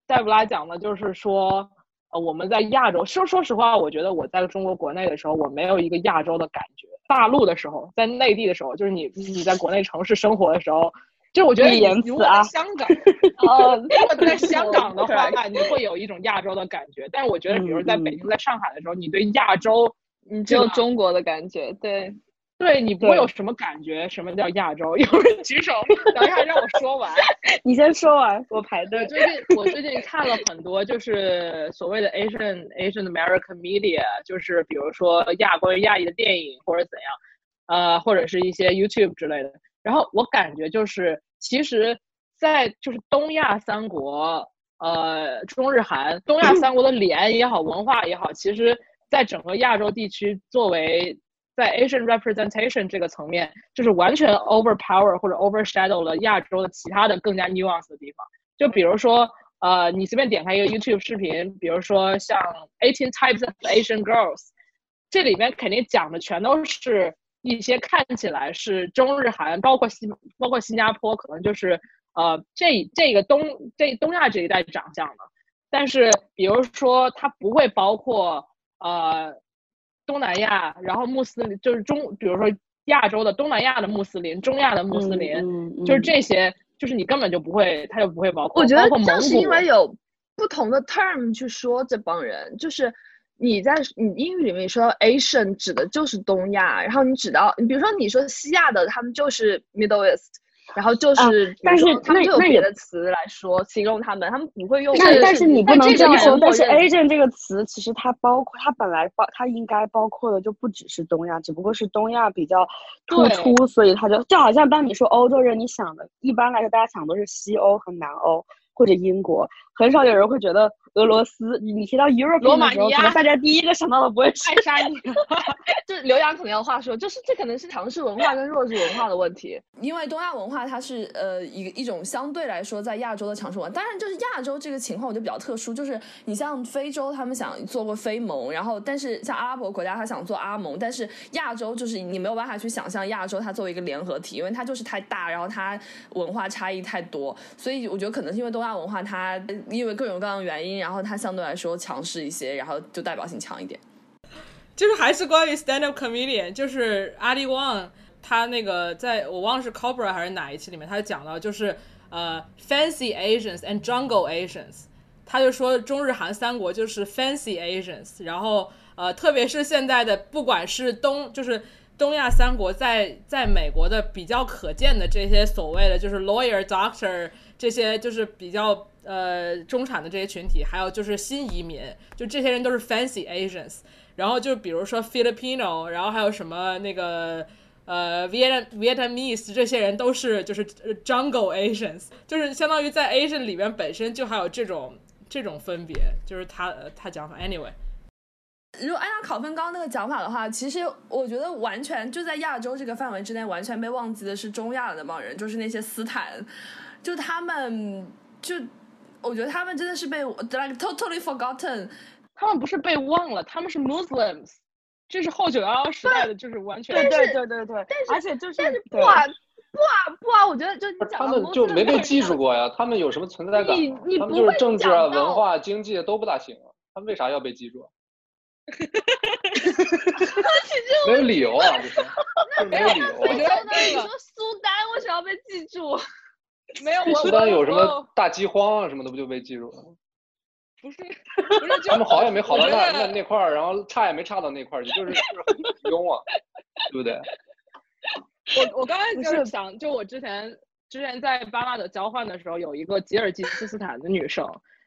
戴布拉讲的，就是说，呃，我们在亚洲，说说实话，我觉得我在中国国内的时候，我没有一个亚洲的感觉。大陆的时候，在内地的时候，就是你你在国内城市生活的时候，就我觉得你言如果在辞啊香港，[laughs] 呃，如果在香 [laughs] 港的话，你会有一种亚洲的感觉。但是我觉得，比如在北京、在上海的时候，你对亚洲，你只有中国的感觉，对，对你不会有什么感觉。什么叫亚洲？[laughs] 有人举手，等一下让我说完。[laughs] 你先说完，我排队。最近我最近看了很多，就是所谓的 Asian Asian American media，就是比如说亚关于亚裔的电影或者怎样，呃，或者是一些 YouTube 之类的。然后我感觉就是，其实，在就是东亚三国呃中日韩东亚三国的脸也好，文化也好，其实在整个亚洲地区作为在 Asian representation 这个层面，就是完全 overpower 或者 overshadow 了亚洲的其他的更加 nuance 的地方。就比如说，呃，你随便点开一个 YouTube 视频，比如说像 Eighteen Types of Asian Girls，这里面肯定讲的全都是一些看起来是中日韩，包括新包括新加坡，可能就是呃这这个东这东亚这一代长相的。但是比如说，它不会包括呃东南亚，然后穆斯林就是中，比如说亚洲的东南亚的穆斯林，中亚的穆斯林，嗯就是这些，就是你根本就不会，他就不会包括。我觉得正是因为有不同的 term 去说这帮人，就是你在你英语里面说 Asian 指的就是东亚，然后你指到你比如说你说西亚的，他们就是 Middle East，然后就是啊但是那那也的词来说形容他们，他们不会用但是但是你不能这样说。但是 agent 这个词其实它包括，它本来包，它应该包括的就不只是东亚，只不过是东亚比较突出，所以它就就好像当你说欧洲人，你想的一般来说大家想都是西欧和南欧或者英国，很少有人会觉得俄罗斯。你你提到 Europe 罗马的时候，尼亚可能大家第一个想到的不会是爱沙尼亚，[laughs] 就刘洋可能要话说，就是这可能是强势文化跟弱势文化的问题。因为东亚文化它是呃一一种相对来说在亚洲的强势文化，当然就是亚洲这个情况我就比较特殊，就是你像非洲他们想做过非盟，然后但是像阿拉伯国家他想做阿盟，但是亚洲就是你没有办法去想象亚洲它作为一个联合体，因为它就是太大，然后它文化差异太多，所以我觉得可能是因为东亚文化它因为各种各样的原因，然后它相对来说强势一些，然后就代表性强一点。就是还是关于 stand up comedian，就是阿里旺他那个在我忘了是 Cobra 还是哪一期里面，他就讲到就是呃 fancy Asians and jungle Asians，他就说中日韩三国就是 fancy Asians，然后呃特别是现在的不管是东就是东亚三国在在美国的比较可见的这些所谓的就是 lawyer doctor 这些就是比较呃中产的这些群体，还有就是新移民，就这些人都是 fancy Asians。然后就比如说 Filipino，然后还有什么那个呃 Viet Vietnamese 这些人都是就是 Jungle Asians，就是相当于在 Asian 里边本身就还有这种这种分别，就是他呃他讲法 anyway。如果按照考分刚刚那个讲法的话，其实我觉得完全就在亚洲这个范围之内，完全被忘记的是中亚的那帮人，就是那些斯坦，就他们就我觉得他们真的是被 like totally forgotten。他们不是被忘了，他们是 Muslims，这是后九幺幺时代的，就是完全对对对对对，而且就是但是不啊不啊不啊，我觉得就你讲他们就没被记住过呀，他们有什么存在感？他们就你不会是政治啊、文化、经济都不大行啊，他们为啥要被记住啊？[laughs] 没有理由啊，[laughs] 没有理由你说苏丹为什么要被记住？没有我苏丹有什么我大饥荒啊什么的，不就被记住了？不是不是就他们好也没好到那那那块儿，然后差也没差到那块儿去，就是就是很平庸啊，[laughs] 对不对？我我刚才不就是是想，就我之前之前在巴马的交换的时候，有一个吉尔吉斯斯坦的女生，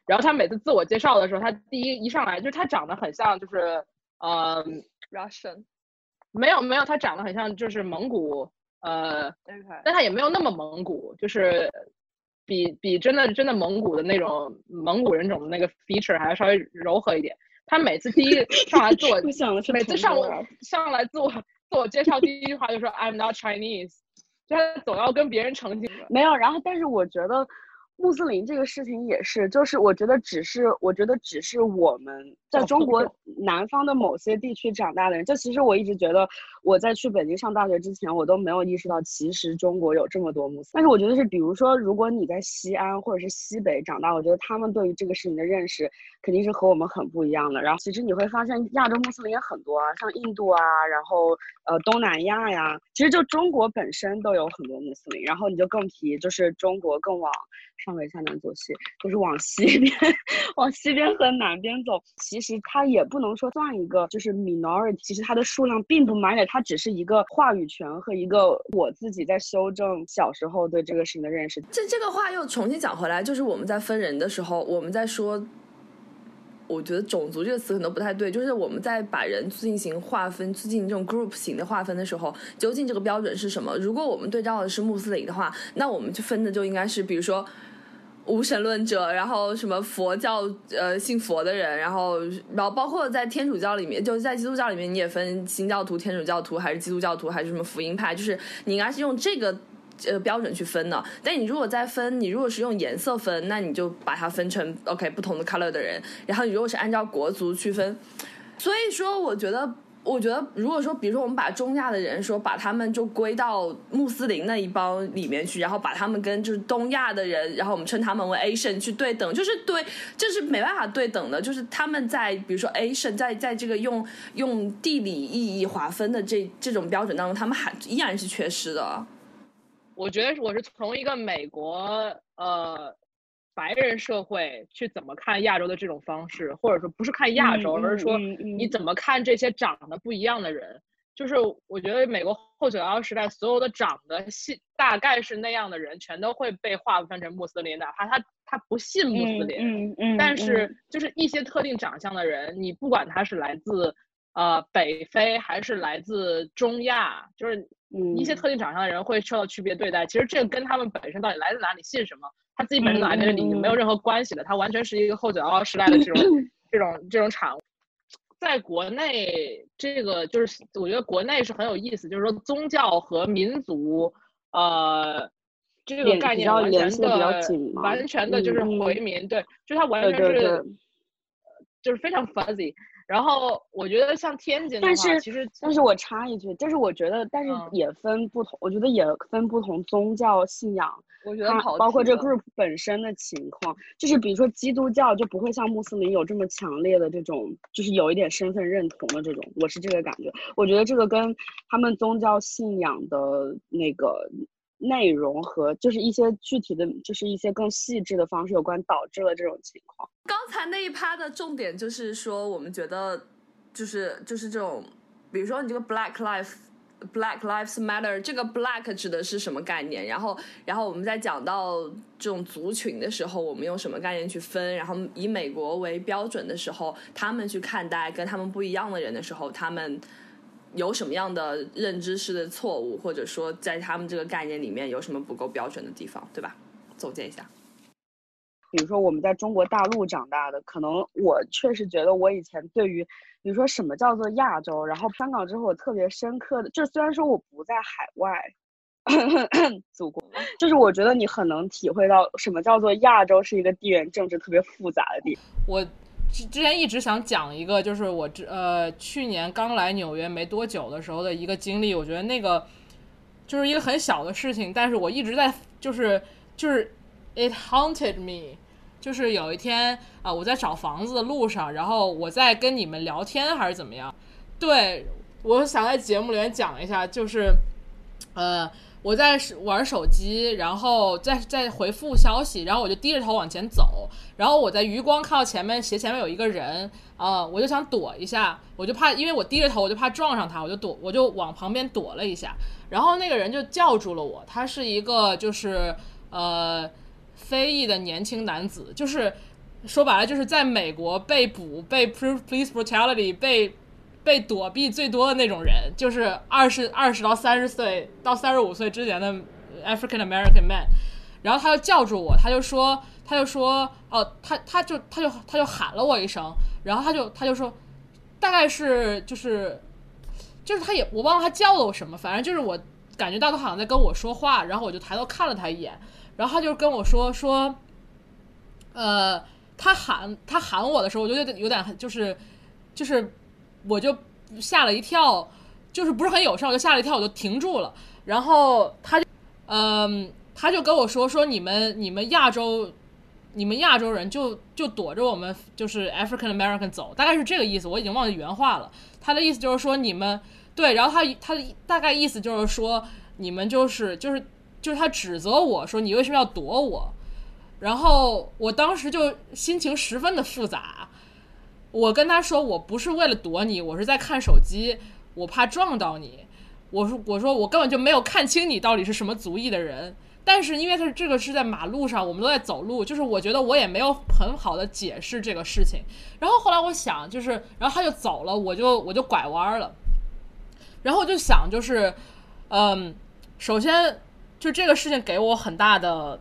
然后他每次自我介绍的时候，他第一一上来就是他长得很像，就是呃 Russian，没有没有，他长得很像就是蒙古，呃但他也没有那么蒙古，就是比比真的真的蒙古的那种蒙古人种的那个 feature 还要稍微柔和一点。他每次第一 [laughs] 上来自我每次上我上来自我自我介绍第一句话就说 I'm not Chinese，就他总要跟别人澄清。没有，然后但是我觉得穆斯林这个事情也是，就是我觉得只是我觉得只是我们在中国南方的某些地区长大的人，就其实我一直觉得我在去北京上大学之前，我都没有意识到其实中国有这么多穆斯林。但是我觉得是，比如说如果你在西安或者是西北长大，我觉得他们对于这个事情的认识肯定是和我们很不一样的。然后其实你会发现亚洲穆斯林也很多啊，像印度啊，然后呃东南亚呀，其实就中国本身都有很多穆斯林，然后你就更提就是中国更往上北下南左西，就是往西边 [laughs] 往西边和南边走，其实它也不能说算一个就是 minority，其实它的数量并不 minor，它只是一个话语权和一个我自己在修正小时候对这个事情的认识。这这个话又重新讲回来，就是我们在分人的时候，我们在说，我觉得种族这个词可能不太对，就是我们在把人进行划分、进行这种 group 型的划分的时候，究竟这个标准是什么？如果我们对照的是穆斯林的话，那我们就分的就应该是，比如说。无神论者，然后什么佛教呃信佛的人，然后然后包括在天主教里面，就是在基督教里面，你也分新教徒、天主教徒还是基督教徒还是什么福音派，就是你应该是用这个呃标准去分的。但你如果再分，你如果是用颜色分，那你就把它分成 OK 不同的 color 的人，然后你如果是按照国族区分，所以说我觉得。我觉得，如果说，比如说，我们把中亚的人说，把他们就归到穆斯林那一帮里面去，然后把他们跟就是东亚的人，然后我们称他们为 Asian 去对等，就是对，这是没办法对等的，就是他们在比如说 Asian 在在这个用用地理意义划分的这这种标准当中，他们还依然是缺失的。我觉得我是从一个美国呃。白人社会去怎么看亚洲的这种方式，或者说不是看亚洲，而是说你怎么看这些长得不一样的人？就是我觉得美国后九幺幺时代所有的长得信大概是那样的人，全都会被划分成穆斯林，哪怕他他不信穆斯林，嗯嗯，但是就是一些特定长相的人，你不管他是来自呃北非还是来自中亚，就是一些特定长相的人会受到区别对待。其实这个跟他们本身到底来自哪里、信什么。他自己本身来这里没有任何关系的，它完全是一个后九幺幺时代的这种 [laughs] 这种这种产物。在国内，这个就是我觉得国内是很有意思，就是说宗教和民族，呃，这个概念完全的完全的就是回民，对，就它完全是就是非常 fuzzy。然后我觉得像天津的话，其实但是我插一句，就是我觉得，但是也分不同，我觉得也分不同宗教信仰。我觉得包括这 group 本身的情况，就是比如说基督教就不会像穆斯林有这么强烈的这种，就是有一点身份认同的这种，我是这个感觉。我觉得这个跟他们宗教信仰的那个内容和就是一些具体的，就是一些更细致的方式有关，导致了这种情况。刚才那一趴的重点就是说，我们觉得就是就是这种，比如说你这个 Black Life。Black Lives Matter，这个 Black 指的是什么概念？然后，然后我们在讲到这种族群的时候，我们用什么概念去分？然后以美国为标准的时候，他们去看待跟他们不一样的人的时候，他们有什么样的认知式的错误，或者说在他们这个概念里面有什么不够标准的地方，对吧？总结一下。比如说我们在中国大陆长大的，可能我确实觉得我以前对于。比如说什么叫做亚洲？然后香港之后，我特别深刻的，就虽然说我不在海外，[coughs] 祖国，就是我觉得你很能体会到什么叫做亚洲是一个地缘政治特别复杂的地。我之之前一直想讲一个，就是我之呃去年刚来纽约没多久的时候的一个经历。我觉得那个就是一个很小的事情，但是我一直在就是就是 it haunted me。就是有一天啊，我在找房子的路上，然后我在跟你们聊天还是怎么样？对，我想在节目里面讲一下，就是，呃，我在玩手机，然后在在回复消息，然后我就低着头往前走，然后我在余光看到前面斜前面有一个人，啊，我就想躲一下，我就怕，因为我低着头，我就怕撞上他，我就躲，我就往旁边躲了一下，然后那个人就叫住了我，他是一个就是呃。非裔的年轻男子，就是说白了，就是在美国被捕、被 police brutality、被被躲避最多的那种人，就是二十二十到三十岁到三十五岁之前的 African American man。然后他就叫住我，他就说，他就说，哦，他他就他就他就喊了我一声，然后他就他就说，大概是就是就是他也我忘了他叫了我什么，反正就是我感觉到他好像在跟我说话，然后我就抬头看了他一眼。然后他就跟我说说，呃，他喊他喊我的时候，我就有点有点就是，就是，我就吓了一跳，就是不是很友善，我就吓了一跳，我就停住了。然后他就，嗯，他就跟我说说你们你们亚洲，你们亚洲人就就躲着我们就是 African American 走，大概是这个意思，我已经忘记原话了。他的意思就是说你们对，然后他他的大概意思就是说你们就是就是。就是他指责我说你为什么要躲我，然后我当时就心情十分的复杂。我跟他说我不是为了躲你，我是在看手机，我怕撞到你。我说我说我根本就没有看清你到底是什么族裔的人。但是因为他这个是在马路上，我们都在走路，就是我觉得我也没有很好的解释这个事情。然后后来我想，就是然后他就走了，我就我就拐弯了。然后我就想，就是嗯，首先。就这个事情给我很大的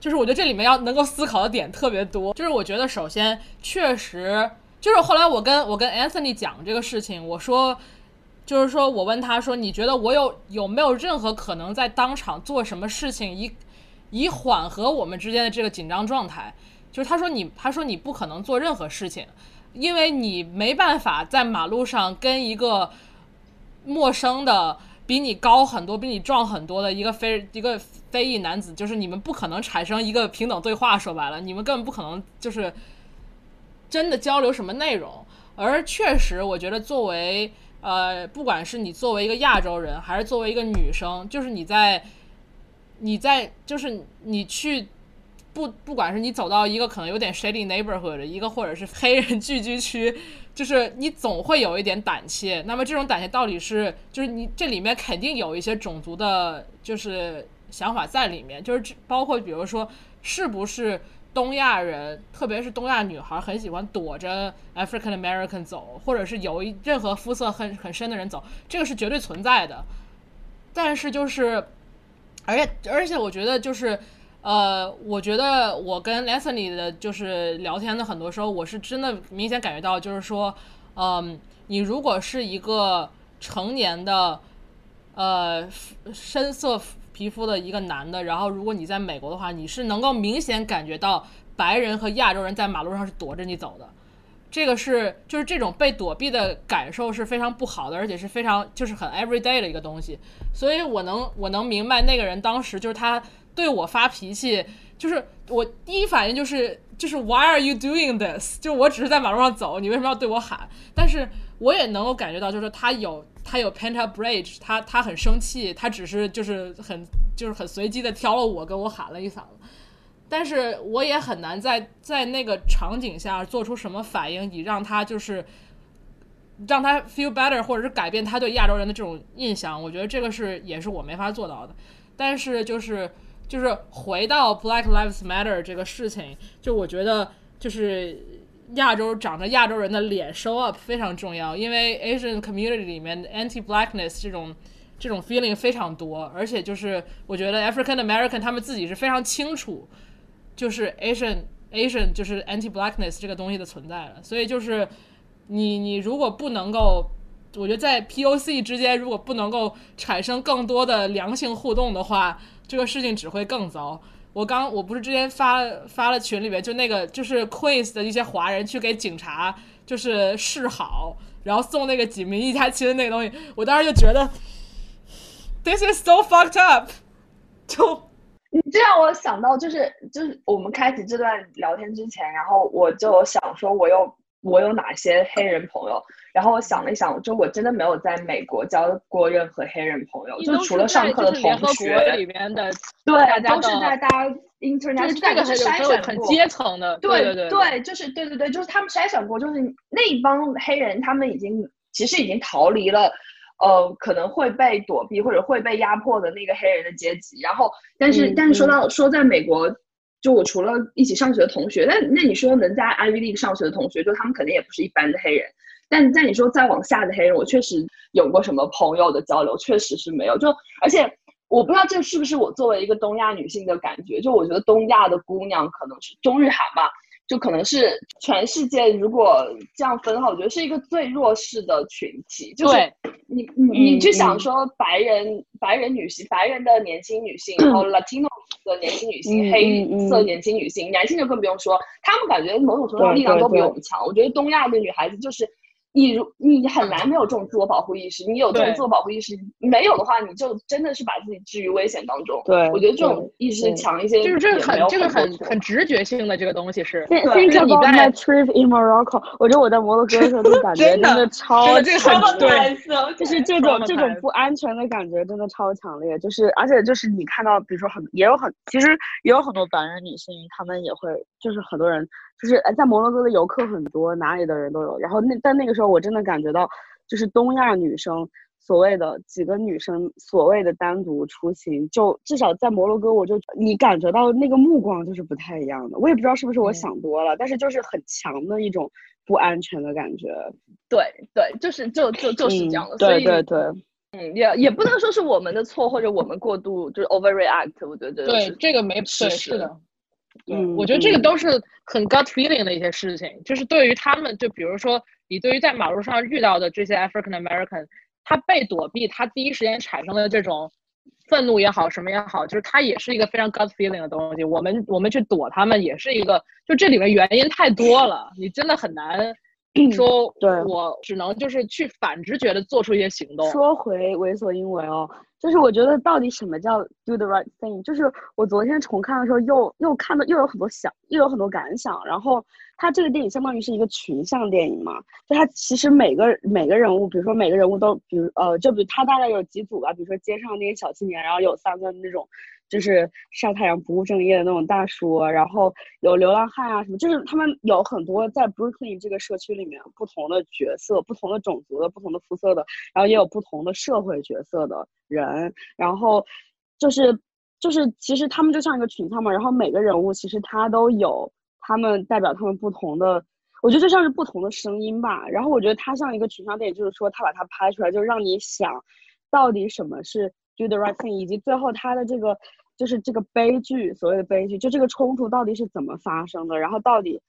就是我觉得这里面要能够思考的点特别多。就是我觉得首先确实就是后来我跟我跟 Anthony 讲这个事情，我说就是说我问他说你觉得我有有没有任何可能在当场做什么事情以以缓和我们之间的这个紧张状态？就是他说你他说你不可能做任何事情，因为你没办法在马路上跟一个陌生的。比你高很多、比你壮很多的一个非一个非裔男子，就是你们不可能产生一个平等对话。说白了，你们根本不可能就是真的交流什么内容。而确实，我觉得作为呃，不管是你作为一个亚洲人，还是作为一个女生，就是你在你在就是你去不不管是你走到一个可能有点 shady neighborhood 一个或者是黑人聚居区。就是你总会有一点胆怯，那么这种胆怯到底是就是你这里面肯定有一些种族的，就是想法在里面，就是包括比如说是不是东亚人，特别是东亚女孩很喜欢躲着 African American 走，或者是有一任何肤色很很深的人走，这个是绝对存在的。但是就是，而且而且我觉得就是。呃，我觉得我跟 Leslie 的就是聊天的很多时候，我是真的明显感觉到，就是说，嗯，你如果是一个成年的，呃，深色皮肤的一个男的，然后如果你在美国的话，你是能够明显感觉到白人和亚洲人在马路上是躲着你走的，这个是就是这种被躲避的感受是非常不好的，而且是非常就是很 everyday 的一个东西，所以我能我能明白那个人当时就是他。对我发脾气，就是我第一反应就是就是 Why are you doing this？就我只是在马路上走，你为什么要对我喊？但是我也能够感觉到，就是他有他有 pent up rage，他他很生气，他只是就是很就是很随机的挑了我跟我喊了一嗓子，但是我也很难在在那个场景下做出什么反应，以让他就是让他 feel better，或者是改变他对亚洲人的这种印象。我觉得这个是也是我没法做到的，但是就是。就是回到 Black Lives Matter 这个事情，就我觉得就是亚洲长着亚洲人的脸 show up 非常重要，因为 Asian community 里面 anti-blackness 这种这种 feeling 非常多，而且就是我觉得 African American 他们自己是非常清楚，就是 Asian Asian 就是 anti-blackness 这个东西的存在的，所以就是你你如果不能够，我觉得在 POC 之间如果不能够产生更多的良性互动的话。这个事情只会更糟。我刚我不是之前发发了群里面，就那个就是 Quiz 的一些华人去给警察就是示好，然后送那个几名一家亲的那个东西，我当时就觉得 This is so fucked up。就你这让我想到，就是就是我们开启这段聊天之前，然后我就想说，我有我有哪些黑人朋友。然后我想了一想，就我真的没有在美国交过任何黑人朋友，就除了上课的同学里面的，对，都是在大家 internet，这个是筛选很阶层的，对对对，就是对对对，就是他们筛选过，就是那一帮黑人，他们已经其实已经逃离了，呃，可能会被躲避或者会被压迫的那个黑人的阶级。然后，但是但是说到说在美国，就我除了一起上学的同学，那那你说能在 Ivy League 上学的同学，就他们肯定也不是一般的黑人。但但你说再往下的黑人，我确实有过什么朋友的交流，确实是没有。就而且我不知道这是不是我作为一个东亚女性的感觉，就我觉得东亚的姑娘可能是中日韩吧，就可能是全世界如果这样分的话，我觉得是一个最弱势的群体。就是你你你去想说白人白人女性白人的年轻女性，[clears throat] 然后 Latino 的年轻女性，黑色年轻女性，男性就更不用说，他们感觉某种程度上力量都比我们强。我觉得东亚的女孩子就是。你如你很难没有这种自我保护意识，你有这种自我保护意识，没有的话，你就真的是把自己置于危险当中。对，我觉得这种意识强一些，就是这个很这个很很直觉性的这个东西是。Think about my trip in Morocco，我觉得我在摩洛哥的时候就感觉真的超很，对，就是这种这种不安全的感觉真的超强烈，就是而且就是你看到，比如说很也有很其实也有很多白人女性，她们也会就是很多人。就是在摩洛哥的游客很多，哪里的人都有。然后那但那个时候我真的感觉到，就是东亚女生所谓的几个女生所谓的单独出行，就至少在摩洛哥，我就你感觉到那个目光就是不太一样的。我也不知道是不是我想多了，但是就是很强的一种不安全的感觉。对对，就是就就就是这样的。对对对，嗯，也也不能说是我们的错或者我们过度就是 overreact。我觉得对这个没是是的。对，嗯我觉得这个嗯都是很 gut feeling 的一些事情，就是对于他们，就比如说你对于在马路上遇到的这些 African American，他被躲避，他第一时间产生的这种愤怒也好，什么也好，就是他也是一个非常 gut feeling 的东西。我们我们去躲他们也是一个，就这里面原因太多了，你真的很难 [clears throat] 说，对我只能就是去反直觉的做出一些行动。说回为所应为哦，就是我觉得到底什么叫 do the right thing？就是我昨天重看的时候又又看到又有很多想又有很多感想，然后它这个电影相当于是一个群像电影嘛，就它其实每个每个人物，比如说每个人物都，比如呃，就比如它大概有几组吧，比如说街上那些小青年，然后有三个那种就是晒太阳不务正业的那种大叔，然后有流浪汉啊什么，就是他们有很多在 Brooklyn 这个社区里面不同的角色、不同的种族的、不同的肤色的，然后也有不同的社会角色的人，然后就是就是其实他们就像一个群像嘛，然后每个人物其实他都有他们代表他们不同的。我觉得就像是不同的声音吧，然后我觉得它像一个群像电影，就是说他把它拍出来，就让你想，到底什么是 do the right thing，以及最后他的这个就是这个悲剧，所谓的悲剧，就这个冲突到底是怎么发生的，然后到底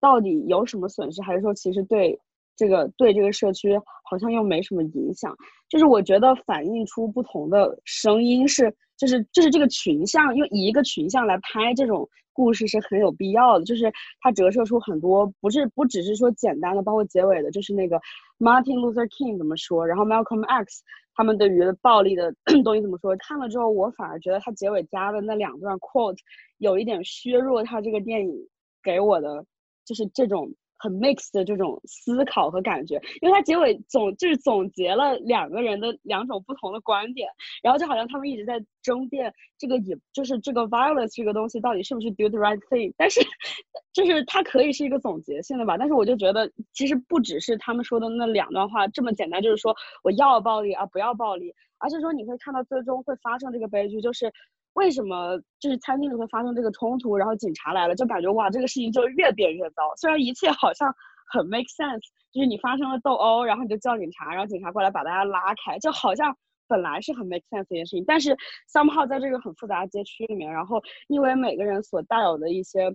到底有什么损失，还是说其实对这个对这个社区好像又没什么影响？就是我觉得反映出不同的声音是，就是就是这个群像，用以一个群像来拍这种故事是很有必要的，就是它折射出很多，不是不只是说简单的，包括结尾的，就是那个 Martin Luther King 怎么说，然后 Malcolm X 他们对于暴力的 [clears throat] 东西怎么说？看了之后，我反而觉得他结尾加的那两段 quote 有一点削弱他这个电影给我的，就是这种很 mix 的这种思考和感觉，因为他结尾总就是总结了两个人的两种不同的观点，然后就好像他们一直在争辩这个也就是这个 violence 这个东西到底是不是 do the right thing，但是 [laughs] 就是它可以是一个总结性的吧，但是我就觉得其实不只是他们说的那两段话这么简单，就是说我要暴力啊不要暴力，而是说你会看到最终会发生这个悲剧，就是为什么就是餐厅里会发生这个冲突，然后警察来了，就感觉哇这个事情就越变越糟，虽然一切好像很 make sense，就是你发生了斗殴，然后你就叫警察，然后警察过来把大家拉开，就好像。本来是很 make sense 一件事情，但是 somehow 在这个很复杂的街区里面，然后因为每个人所带有的一些，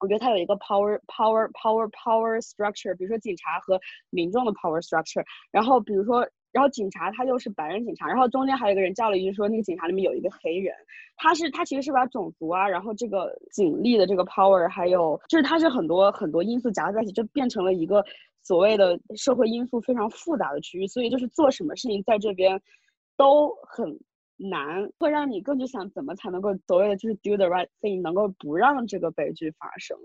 我觉得它有一个 power power power power structure，比如说警察和民众的 power structure，然后比如说，然后警察他又是白人警察，然后中间还有一个人叫了一句说那个警察里面有一个黑人，他是他其实是把种族啊，然后这个警力的这个 power，还有就是他是很多很多因素夹杂在一起，就变成了一个所谓的社会因素非常复杂的区域，所以就是做什么事情在这边。都很难，会让你更去想怎么才能够所谓的就是 do the right thing，能够不让这个悲剧发生。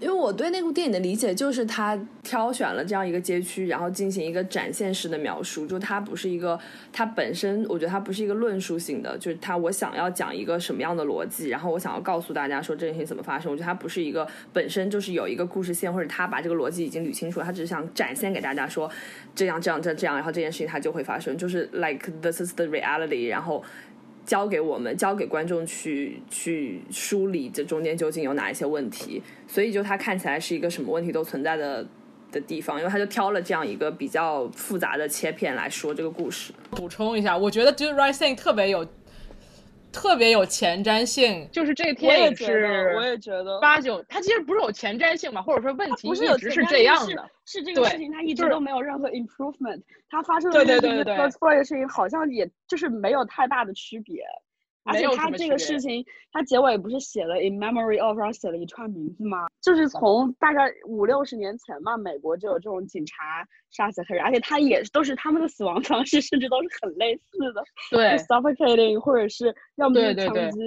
因为我对那部电影的理解就是，他挑选了这样一个街区，然后进行一个展现式的描述。就它不是一个，它本身我觉得它不是一个论述性的，就是它我想要讲一个什么样的逻辑，然后我想要告诉大家说这件事情怎么发生。我觉得它不是一个本身就是有一个故事线，或者他把这个逻辑已经捋清楚，他只是想展现给大家说这样这样这样这样，然后这件事情它就会发生，就是 like this is the reality，然后。交给我们，交给观众去去梳理这中间究竟有哪一些问题，所以就它看起来是一个什么问题都存在的的地方，因为他就挑了这样一个比较复杂的切片来说这个故事。补充一下，我觉得 Do Right Thing 特别有特别有前瞻性，就是这个我也电影觉得，我也觉得，八九，它其实不是有前瞻性嘛，或者说问题不是有一直是这样的。是这个事情它一直都没有任何 improvement，它发生对的对对对 George Floyd 的事情好像也就是没有太大的区别。而且他这个事情，他结尾不是写了 in memory of，然后写了一串名字吗？就是从大概五六十年前吧，美国就有这种警察杀死黑人，而且他也都是他们的死亡方式，甚至都是很类似的，[laughs] 对 suffocating 或者是要么就枪击，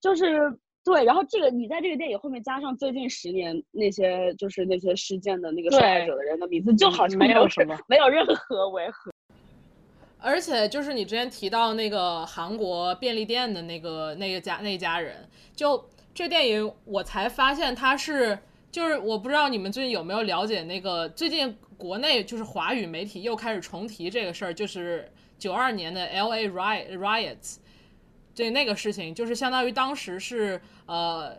就是对。然后这个你在这个电影后面加上最近十年那些就是那些事件的那个受害者的人的名字，就嗯好像没有有什么没有任何违和。而且就是你之前提到那个韩国便利店的那个那个家那家人，就这电影我才发现他是就是我不知道你们最近有没有了解那个最近国内就是华语媒体又开始重提这个事儿，就是九二年的 L A riot riots，这那个事情就是相当于当时是呃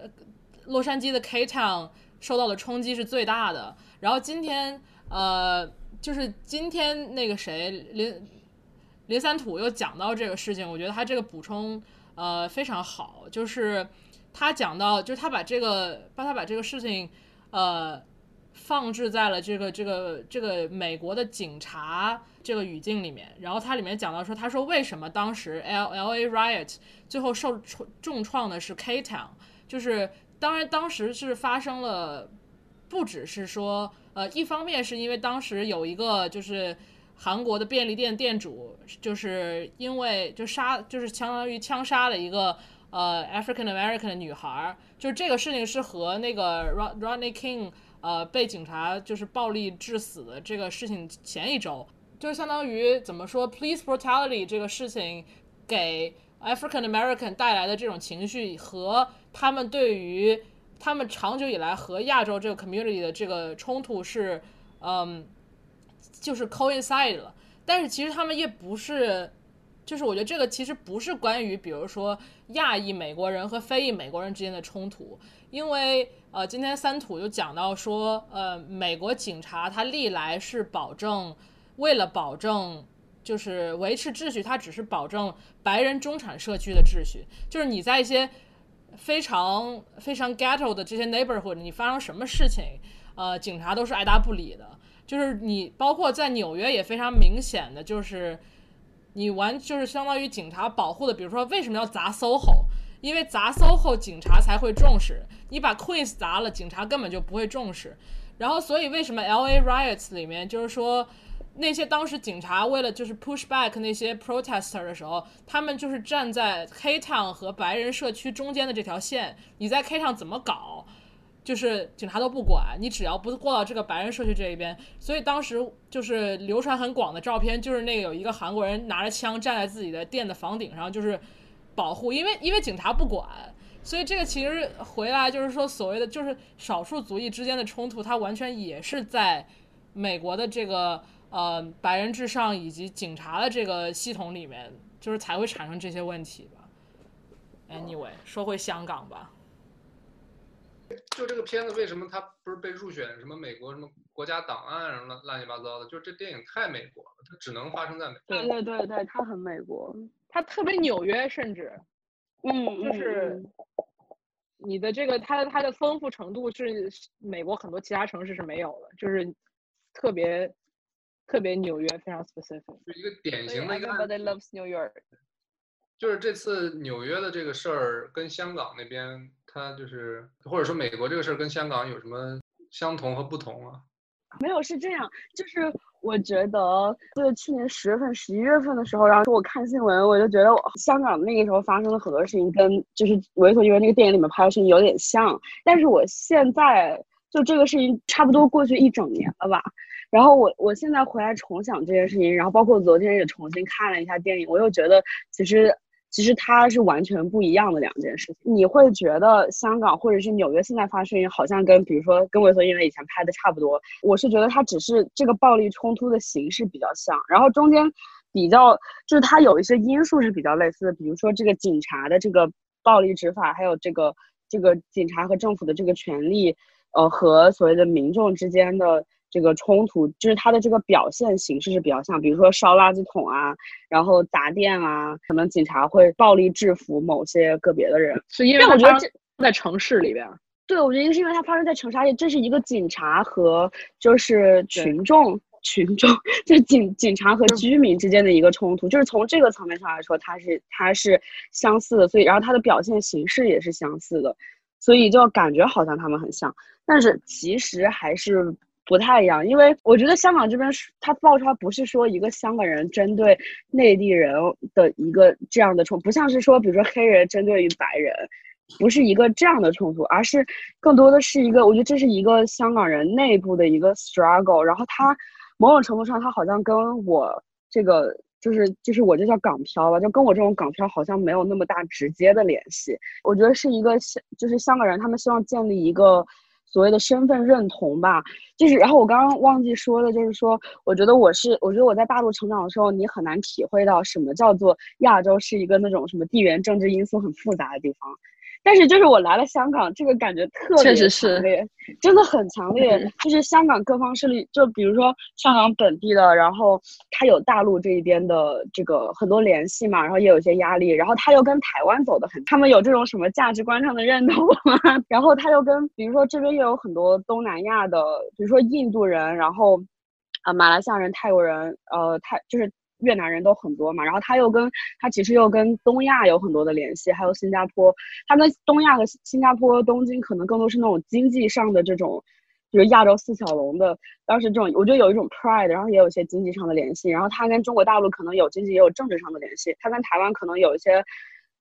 洛杉矶的 K Town 受到的冲击是最大的，然后今天呃就是今天那个谁林。林三土又讲到这个事情，我觉得他这个补充呃非常好，就是他讲到，就是他把这个，把他把这个事情，呃，放置在了这个这个这个美国的警察这个语境里面。然后他里面讲到说，他说为什么当时 L L A riot 最后受重重创的是 K Town，就是当然当时是发生了，不只是说，呃，一方面是因为当时有一个就是韩国的便利店店主，就是因为就杀，就是相当于枪杀了一个。呃，African American 的女孩，就是这个事情是和那个 Rod Rodney King 呃被警察就是暴力致死的这个事情前一周，就是相当于怎么说，police brutality 这个事情给 African American 带来的这种情绪和他们对于他们长久以来和亚洲这个 community 的这个冲突是，嗯，就是 coincide 了，但是其实他们也不是。就是我觉得这个其实不是关于，比如说亚裔美国人和非裔美国人之间的冲突，因为呃，今天三土就讲到说，呃，美国警察他历来是保证，为了保证就是维持秩序，他只是保证白人中产社区的秩序，就是你在一些非常非常 ghetto 的这些 neighborhood，你发生什么事情，呃，警察都是爱答不理的，就是你包括在纽约也非常明显的就是。你完就是相当于警察保护的，比如说为什么要砸 SOHO？因为砸 SOHO 警察才会重视。你把 Queens 砸了，警察根本就不会重视。然后，所以为什么 LA riots 里面就是说那些当时警察为了就是 push back 那些 protester 的时候，他们就是站在 K Town 和白人社区中间的这条线。你在 K Town 怎么搞？就是警察都不管你，只要不过到这个白人社区这一边，所以当时就是流传很广的照片，就是那个有一个韩国人拿着枪站在自己的店的房顶上，就是保护，因为因为警察不管，所以这个其实回来就是说所谓的就是少数族裔之间的冲突，它完全也是在美国的这个呃白人至上以及警察的这个系统里面，就是才会产生这些问题吧。Anyway，说回香港吧。就这个片子为什么它不是被入选什么美国什么国家档案什么乱乱七八糟的？就是这电影太美国了，它只能发生在美国。对对对对，它很美国，它特别纽约，甚至，嗯，就是你的这个它的它的丰富程度是美国很多其他城市是没有的，就是特别特别纽约，非常 specific，就一个典型的一个。Everybody loves New York。就是这次纽约的这个事儿跟香港那边。它就是，或者说美国这个事儿跟香港有什么相同和不同啊？没有，是这样，就是我觉得，就是去年十月份、十一月份的时候，然后说我看新闻，我就觉得香港那个时候发生了很多事情跟就是《为所欲为》那个电影里面拍的事情有点像。但是我现在就这个事情差不多过去一整年了吧，然后我我现在回来重想这件事情，然后包括昨天也重新看了一下电影，我又觉得其实。其实它是完全不一样的两件事情。你会觉得香港或者是纽约现在发生，好像跟比如说跟《为所欲为》以前拍的差不多。我是觉得它只是这个暴力冲突的形式比较像，然后中间比较就是它有一些因素是比较类似的，比如说这个警察的这个暴力执法，还有这个这个警察和政府的这个权利，呃，和所谓的民众之间的。这个冲突就是它的这个表现形式是比较像，比如说烧垃圾桶啊，然后砸店啊，可能警察会暴力制服某些个别的人，是因为我觉得这在城市里边，对，我觉得是因为它发生在城市，而且这是一个警察和就是群众群众，就是警警察和居民之间的一个冲突，就是从这个层面上来说，它是它是相似的，所以然后它的表现形式也是相似的，所以就感觉好像他们很像，但是其实还是。不太一样，因为我觉得香港这边是它爆出来不是说一个香港人针对内地人的一个这样的冲，不像是说比如说黑人针对于白人，不是一个这样的冲突，而是更多的是一个，我觉得这是一个香港人内部的一个 struggle。然后他某种程度上，他好像跟我这个就是就是我这叫港漂吧，就跟我这种港漂好像没有那么大直接的联系。我觉得是一个香，就是香港人他们希望建立一个。所谓的身份认同吧，就是，然后我刚刚忘记说的，就是说，我觉得我是，我觉得我在大陆成长的时候，你很难体会到什么叫做亚洲是一个那种什么地缘政治因素很复杂的地方，但是就是我来了香港，这个感觉特别确实是强烈，真的很强烈。嗯就是香港各方势力，就比如说香港本地的，然后他有大陆这一边的这个很多联系嘛，然后也有一些压力，然后他又跟台湾走得很，他们有这种什么价值观上的认同啊，[laughs] 然后他又跟比如说这边又有很多东南亚的，比如说印度人，然后啊、马来西亚人、泰国人，呃，泰就是越南人都很多嘛，然后他又跟他其实又跟东亚有很多的联系，还有新加坡，他跟东亚和新加坡、东京可能更多是那种经济上的这种，就是亚洲四小龙的，当时这种我觉得有一种 pride，然后也有一些经济上的联系，然后他跟中国大陆可能有经济也有政治上的联系，他跟台湾可能有一些。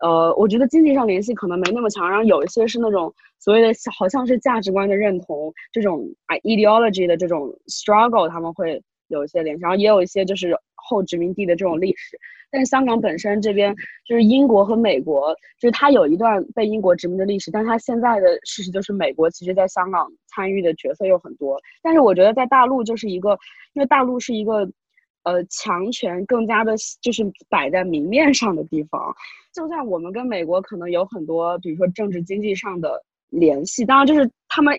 呃，我觉得经济上联系可能没那么强，然后有一些是那种所谓的好像是价值观的认同，这种啊 ideology 的这种 struggle，他们会有一些联系，然后也有一些就是后殖民地的这种历史。但是香港本身这边就是英国和美国，就是它有一段被英国殖民的历史，但它现在的事实就是美国其实在香港参与的角色又很多。但是我觉得在大陆就是一个，因为大陆是一个。呃，强权更加的，就是摆在明面上的地方。就算我们跟美国可能有很多，比如说政治经济上的联系，当然就是他们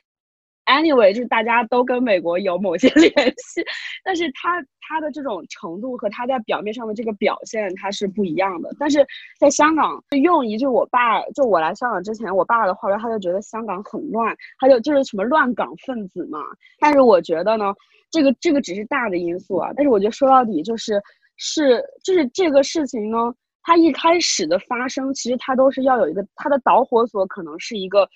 ，anyway，就是大家都跟美国有某些 [laughs] 联系，但是他他的这种程度和他在表面上的这个表现，它是不一样的。但是在香港，用一句我爸，就我来香港之前，我爸的话说，他就觉得香港很乱，他就就是什么乱港分子嘛。但是我觉得呢，这个这个只是大的因素啊，但是我觉得说到底就是是就是这个事情呢。它一开始的发生，其实它都是要有一个它的导火索，可能是一个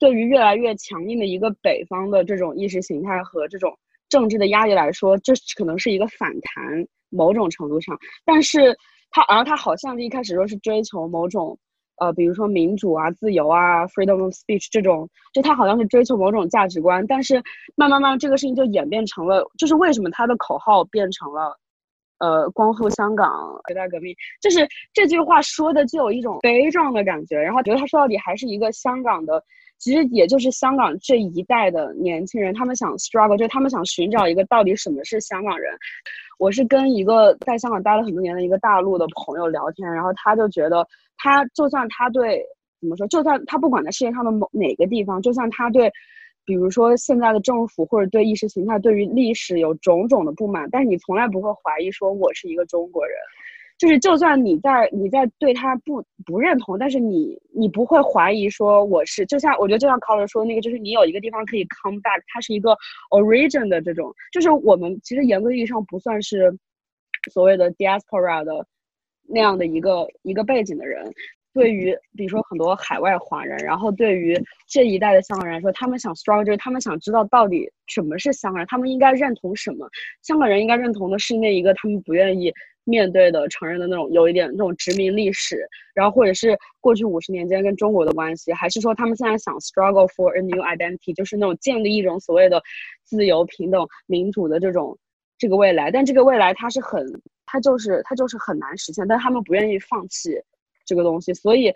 对于越来越强硬的一个北方的这种意识形态和这种政治的压力来说，这可能是一个反弹，某种程度上。但是他，而他好像一开始说是追求某种呃，比如说民主啊、自由啊、freedom of speech 这种，就他好像是追求某种价值观。但是慢慢慢，这个事情就演变成了，就是为什么他的口号变成了。呃，光复香港，时代革命，就是这句话说的就有一种悲壮的感觉。然后觉得他说到底还是一个香港的，其实也就是香港这一代的年轻人，他们想 struggle，就是他们想寻找一个到底什么是香港人。我是跟一个在香港待了很多年的一个大陆的朋友聊天，然后他就觉得，他就算他对怎么说，就算他不管在世界上的某哪个地方，就算他对。比如说现在的政府或者对意识形态、对于历史有种种的不满，但是你从来不会怀疑说我是一个中国人，就是就算你在你在对他不不认同，但是你你不会怀疑说我是，就像我觉得就像考尔说的那个，就是你有一个地方可以 come back，它是一个 origin 的这种，就是我们其实严格意义上不算是所谓的 diaspora 的那样的一个一个背景的人。对于比如说很多海外华人，然后对于这一代的香港人来说，他们想 struggle，就是他们想知道到底什么是香港人，他们应该认同什么？香港人应该认同的是那一个他们不愿意面对的、承认的那种有一点那种殖民历史，然后或者是过去五十年间跟中国的关系，还是说他们现在想 struggle for a new identity，就是那种建立一种所谓的自由、平等、民主的这种这个未来？但这个未来它是很，它就是它就是很难实现，但他们不愿意放弃。这个东西，所以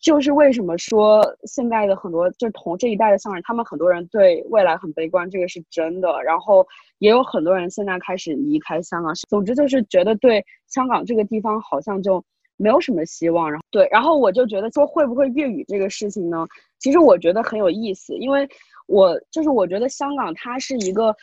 就是为什么说现在的很多就同这一代的香港人，他们很多人对未来很悲观，这个是真的。然后也有很多人现在开始离开香港，总之就是觉得对香港这个地方好像就没有什么希望。然后对，然后我就觉得说会不会粤语这个事情呢？其实我觉得很有意思，因为我就是我觉得香港它是一个。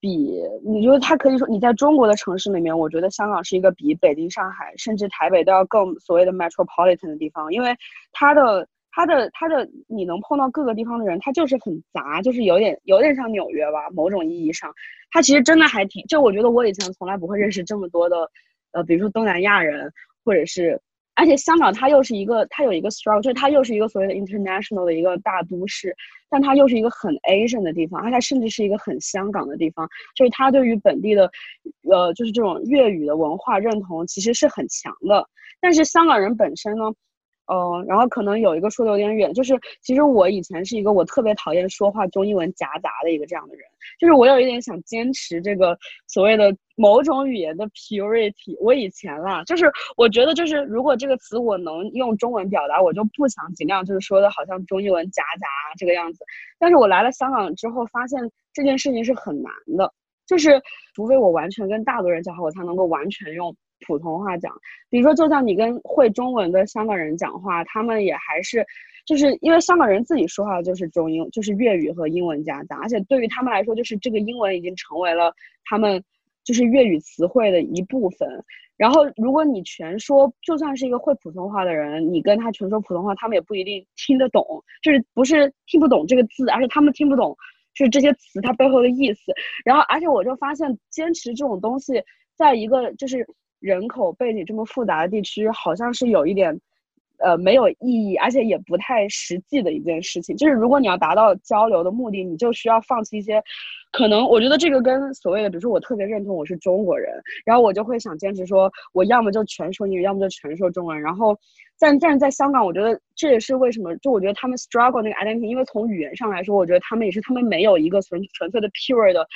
比你觉得它可以说你在中国的城市里面，我觉得香港是一个比北京、上海甚至台北都要更所谓的 metropolitan 的地方，因为它的它的它的你能碰到各个地方的人，它就是很杂，就是有点有点像纽约吧，某种意义上，它其实真的还挺。就我觉得我以前从来不会认识这么多的，呃，比如说东南亚人，或者是。而且香港它又是一个，它有一个 strong，就是它又是一个所谓的 international 的一个大都市，但它又是一个很 Asian 的地方，而且甚至是一个很香港的地方，就是它对于本地的，呃，就是这种粤语的文化认同其实是很强的。但是香港人本身呢，呃，然后可能有一个说的有点远，就是其实我以前是一个我特别讨厌说话中英文夹杂的一个这样的人，就是我有一点想坚持这个所谓的某种语言的 purity。我以前啦，就是我觉得就是如果这个词我能用中文表达，我就不想尽量就是说的好像中英文夹杂这个样子。但是我来了香港之后，发现这件事情是很难的，就是除非我完全跟大多人讲话，我才能够完全用。普通话讲，比如说，就像你跟会中文的香港人讲话，他们也还是，就是因为香港人自己说话就是中英，就是粤语和英文夹杂，而且对于他们来说，就是这个英文已经成为了他们就是粤语词汇的一部分。然后，如果你全说，就算是一个会普通话的人，你跟他全说普通话，他们也不一定听得懂，就是不是听不懂这个字，而是他们听不懂，就是这些词它背后的意思。然后，而且我就发现，坚持这种东西，在一个就是人口背景这么复杂的地区，好像是有一点。呃，没有意义，而且也不太实际的一件事情。就是如果你要达到交流的目的，你就需要放弃一些，可能我觉得这个跟所谓的，比如说我特别认同我是中国人，然后我就会想坚持说，我要么就全说英语，要么就全说中文。然后，但但是在香港，我觉得这也是为什么，就我觉得他们 struggle 那个 identity，因为从语言上来说，我觉得他们也是他们没有一个纯纯粹的 pure 的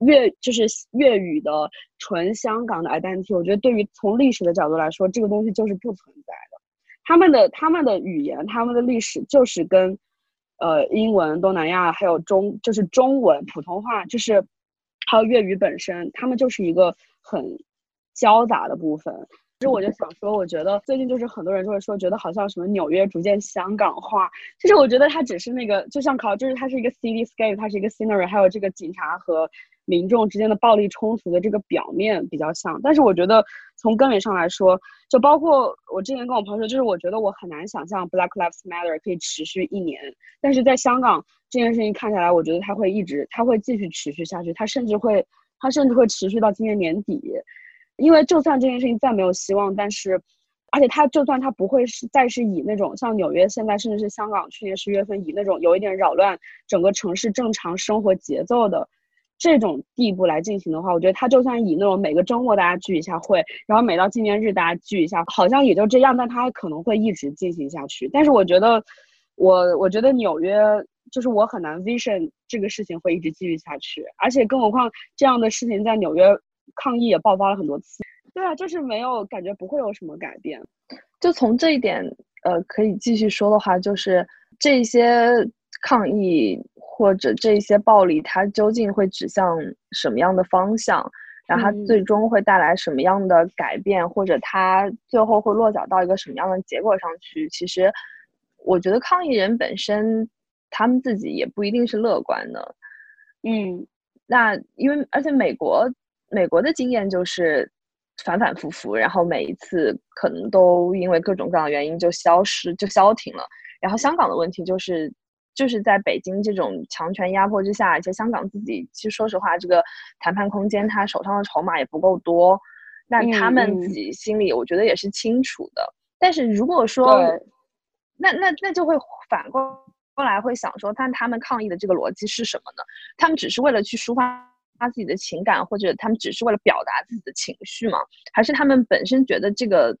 粤，就是粤语的纯香港的 identity。我觉得对于从历史的角度来说，这个东西就是不存在的。他们的他们的语言，他们的历史就是跟，呃，英文、东南亚还有中，就是中文、普通话，就是还有粤语本身，他们就是一个很交杂的部分。其实我就想说，我觉得最近就是很多人就会说，觉得好像什么纽约逐渐香港化。其实我觉得它只是那个，就像考，就是它是一个 cityscape，它是一个 scenery，还有这个警察和。民众之间的暴力冲突的这个表面比较像，但是我觉得从根源上来说，就包括我之前跟我朋友说，就是我觉得我很难想象 Black Lives Matter 可以持续一年，但是在香港这件事情看下来，我觉得它会一直，它会继续持续下去，它甚至会，它甚至会持续到今年年底，因为就算这件事情再没有希望，但是，而且它就算它不会是再是以那种像纽约现在，甚至是香港去年十月份以那种有一点扰乱整个城市正常生活节奏的。这种地步来进行的话，我觉得他就算以那种每个周末大家聚一下会，然后每到纪念日大家聚一下，好像也就这样，但他可能会一直进行下去。但是我觉得，我我觉得纽约就是我很难 vision 这个事情会一直继续下去，而且更何况这样的事情在纽约抗议也爆发了很多次。对啊，就是没有感觉不会有什么改变。就从这一点，呃，可以继续说的话，就是这些抗议。或者这些暴力，它究竟会指向什么样的方向？然后它最终会带来什么样的改变？或者它最后会落脚到一个什么样的结果上去？其实，我觉得抗议人本身，他们自己也不一定是乐观的。嗯，那因为而且美国美国的经验就是反反复复，然后每一次可能都因为各种各样的原因就消失就消停了。然后香港的问题就是。就是在北京这种强权压迫之下，而且香港自己其实说实话，这个谈判空间他手上的筹码也不够多，那他们自己心里我觉得也是清楚的。但是如果说，那那那就会反过过来会想说，但他们抗议的这个逻辑是什么呢？他们只是为了去抒发他自己的情感，或者他们只是为了表达自己的情绪吗？还是他们本身觉得这个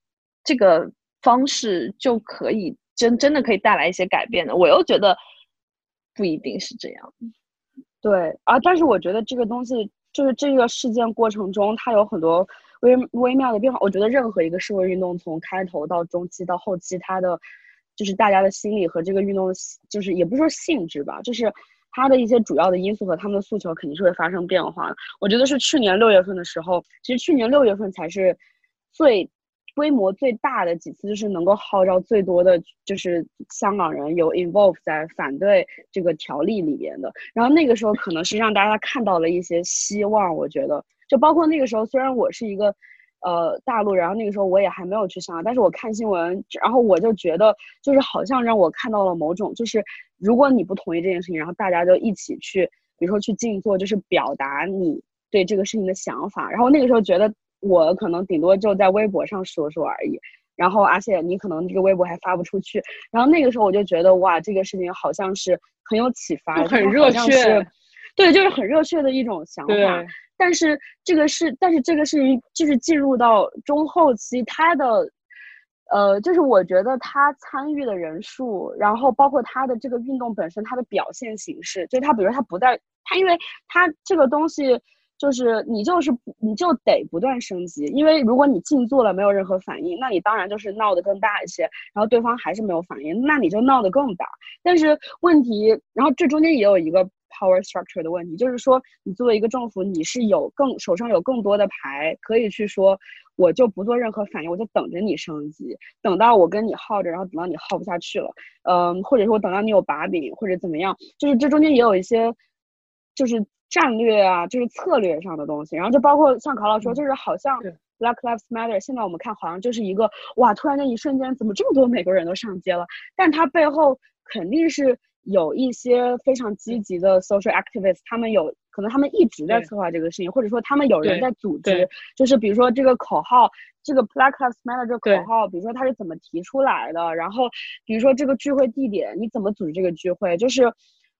这个方式就可以真真的可以带来一些改变呢？我又觉得。不一定是这样，对啊，但是我觉得这个东西就是这个事件过程中，它有很多微微妙的变化。我觉得任何一个社会运动，从开头到中期到后期，它的就是大家的心理和这个运动，就是也不是说性质吧，就是它的一些主要的因素和他们的诉求肯定是会发生变化的。我觉得是去年六月份的时候，其实去年六月份才是最。规模最大的几次，就是能够号召最多的，就是香港人有 involve 在反对这个条例里边的。然后那个时候可能是让大家看到了一些希望。我觉得，就包括那个时候，虽然我是一个呃大陆，然后那个时候我也还没有去香港，但是我看新闻，然后我就觉得，就是好像让我看到了某种，就是如果你不同意这件事情，然后大家就一起去，比如说去静坐，就是表达你对这个事情的想法。然后那个时候觉得。我可能顶多就在微博上说说而已，然后而且你可能这个微博还发不出去，然后那个时候我就觉得哇，这个事情好像是很有启发，很热血，对，就是很热血的一种想法。但是这个是，但是这个事情就是进入到中后期，他的，呃，就是我觉得他参与的人数，然后包括他的这个运动本身，它的表现形式，就是他，比如他不在，他因为他这个东西。就是你就是你就得不断升级，因为如果你静坐了没有任何反应，那你当然就是闹得更大一些，然后对方还是没有反应，那你就闹得更大。但是问题，然后这中间也有一个 power structure 的问题，就是说你作为一个政府，你是有更手上有更多的牌可以去说，我就不做任何反应，我就等着你升级，等到我跟你耗着，然后等到你耗不下去了，嗯，或者说等到你有把柄或者怎么样，就是这中间也有一些，就是战略啊，就是策略上的东西，然后就包括像考老说，就是好像 Black Lives Matter，现在我们看好像就是一个哇，突然间一瞬间怎么这么多美国人都上街了，但它背后肯定是。有一些非常积极的 social activists，他们有可能他们一直在策划这个事情，或者说他们有人在组织，就是比如说这个口号，这个 Black Lives Matter 这个口号，比如说它是怎么提出来的，然后比如说这个聚会地点，你怎么组织这个聚会，就是，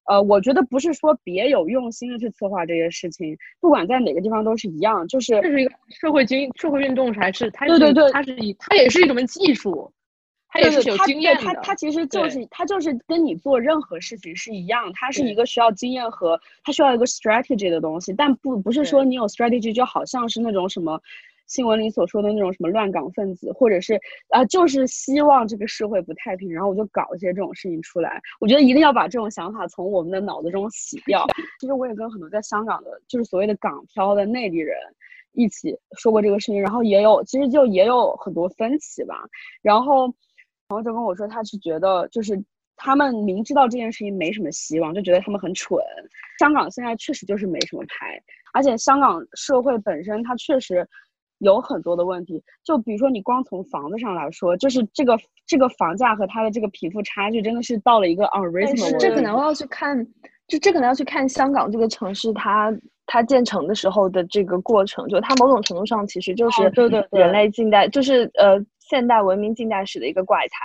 呃，我觉得不是说别有用心的去策划这些事情，不管在哪个地方都是一样，就是这是一个社会经社会运动还是，它对对对，它是以它也是一种技术。它也是有经验的，它它其实就是它就是跟你做任何事情是一样，它是一个需要经验和它需要一个 strategy 的东西，但不不是说你有 strategy 就好像是那种什么新闻里所说的那种什么乱港分子，或者是啊就是希望这个社会不太平，然后我就搞一些这种事情出来。我觉得一定要把这种想法从我们的脑子中洗掉。其实我也跟很多在香港的，就是所谓的港漂的内地人一起说过这个事情，然后也有其实就也有很多分歧吧，然后。朋友就跟我说，他是觉得就是他们明知道这件事情没什么希望，就觉得他们很蠢。香港现在确实就是没什么牌，而且香港社会本身它确实有很多的问题。就比如说你光从房子上来说，就是这个这个房价和它的这个贫富差距真的是到了一个 unreasonable。这可能要去看，就这可能要去看香港这个城市它它建成的时候的这个过程，就它某种程度上其实就是对对人类近代就是呃。现代文明近代史的一个怪才，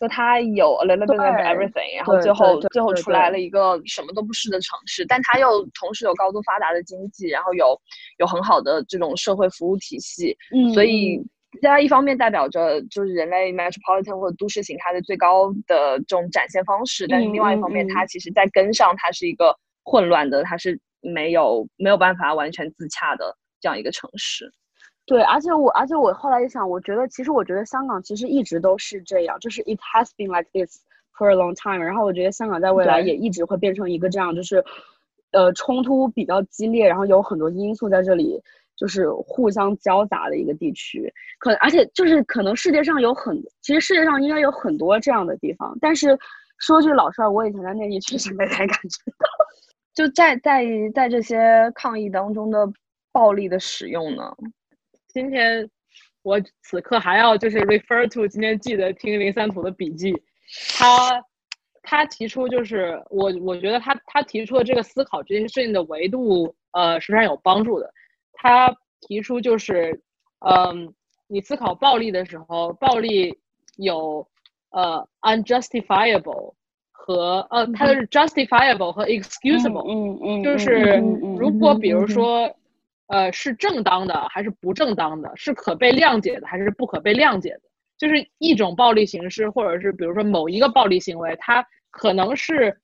说他有 a little bit of everything，然后最后最后出来了一个什么都不是的城市，但他又同时有高度发达的经济，然后有有很好的这种社会服务体系，嗯，所以它一方面代表着就是人类 metropolitan 或者都市形态的最高的这种展现方式，但是另外一方面，它其实在根上它是一个混乱的，它是没有没有办法完全自洽的这样一个城市。对，而且我，而且我后来一想，我觉得其实我觉得香港其实一直都是这样，就是 it has been like this for a long time。然后我觉得香港在未来也一直会变成一个这样，就是，呃，冲突比较激烈，然后有很多因素在这里就是互相交杂的一个地区。可而且就是可能世界上有很，其实世界上应该有很多这样的地方。但是说句老实话，我以前在内地确实没太感觉到。就在在在这些抗议当中的暴力的使用呢？今天我此刻还要就是 refer to 今天记得听林三图的笔记，他他提出就是我我觉得他他提出的这个思考这件事情的维度呃是非常有帮助的。他提出就是嗯，你思考暴力的时候，暴力有呃 unjustifiable 和呃它的是 justifiable 和 excusable，嗯嗯，就是如果比如说。呃，是正当的还是不正当的？是可被谅解的还是不可被谅解的？就是一种暴力形式，或者是比如说某一个暴力行为，它可能是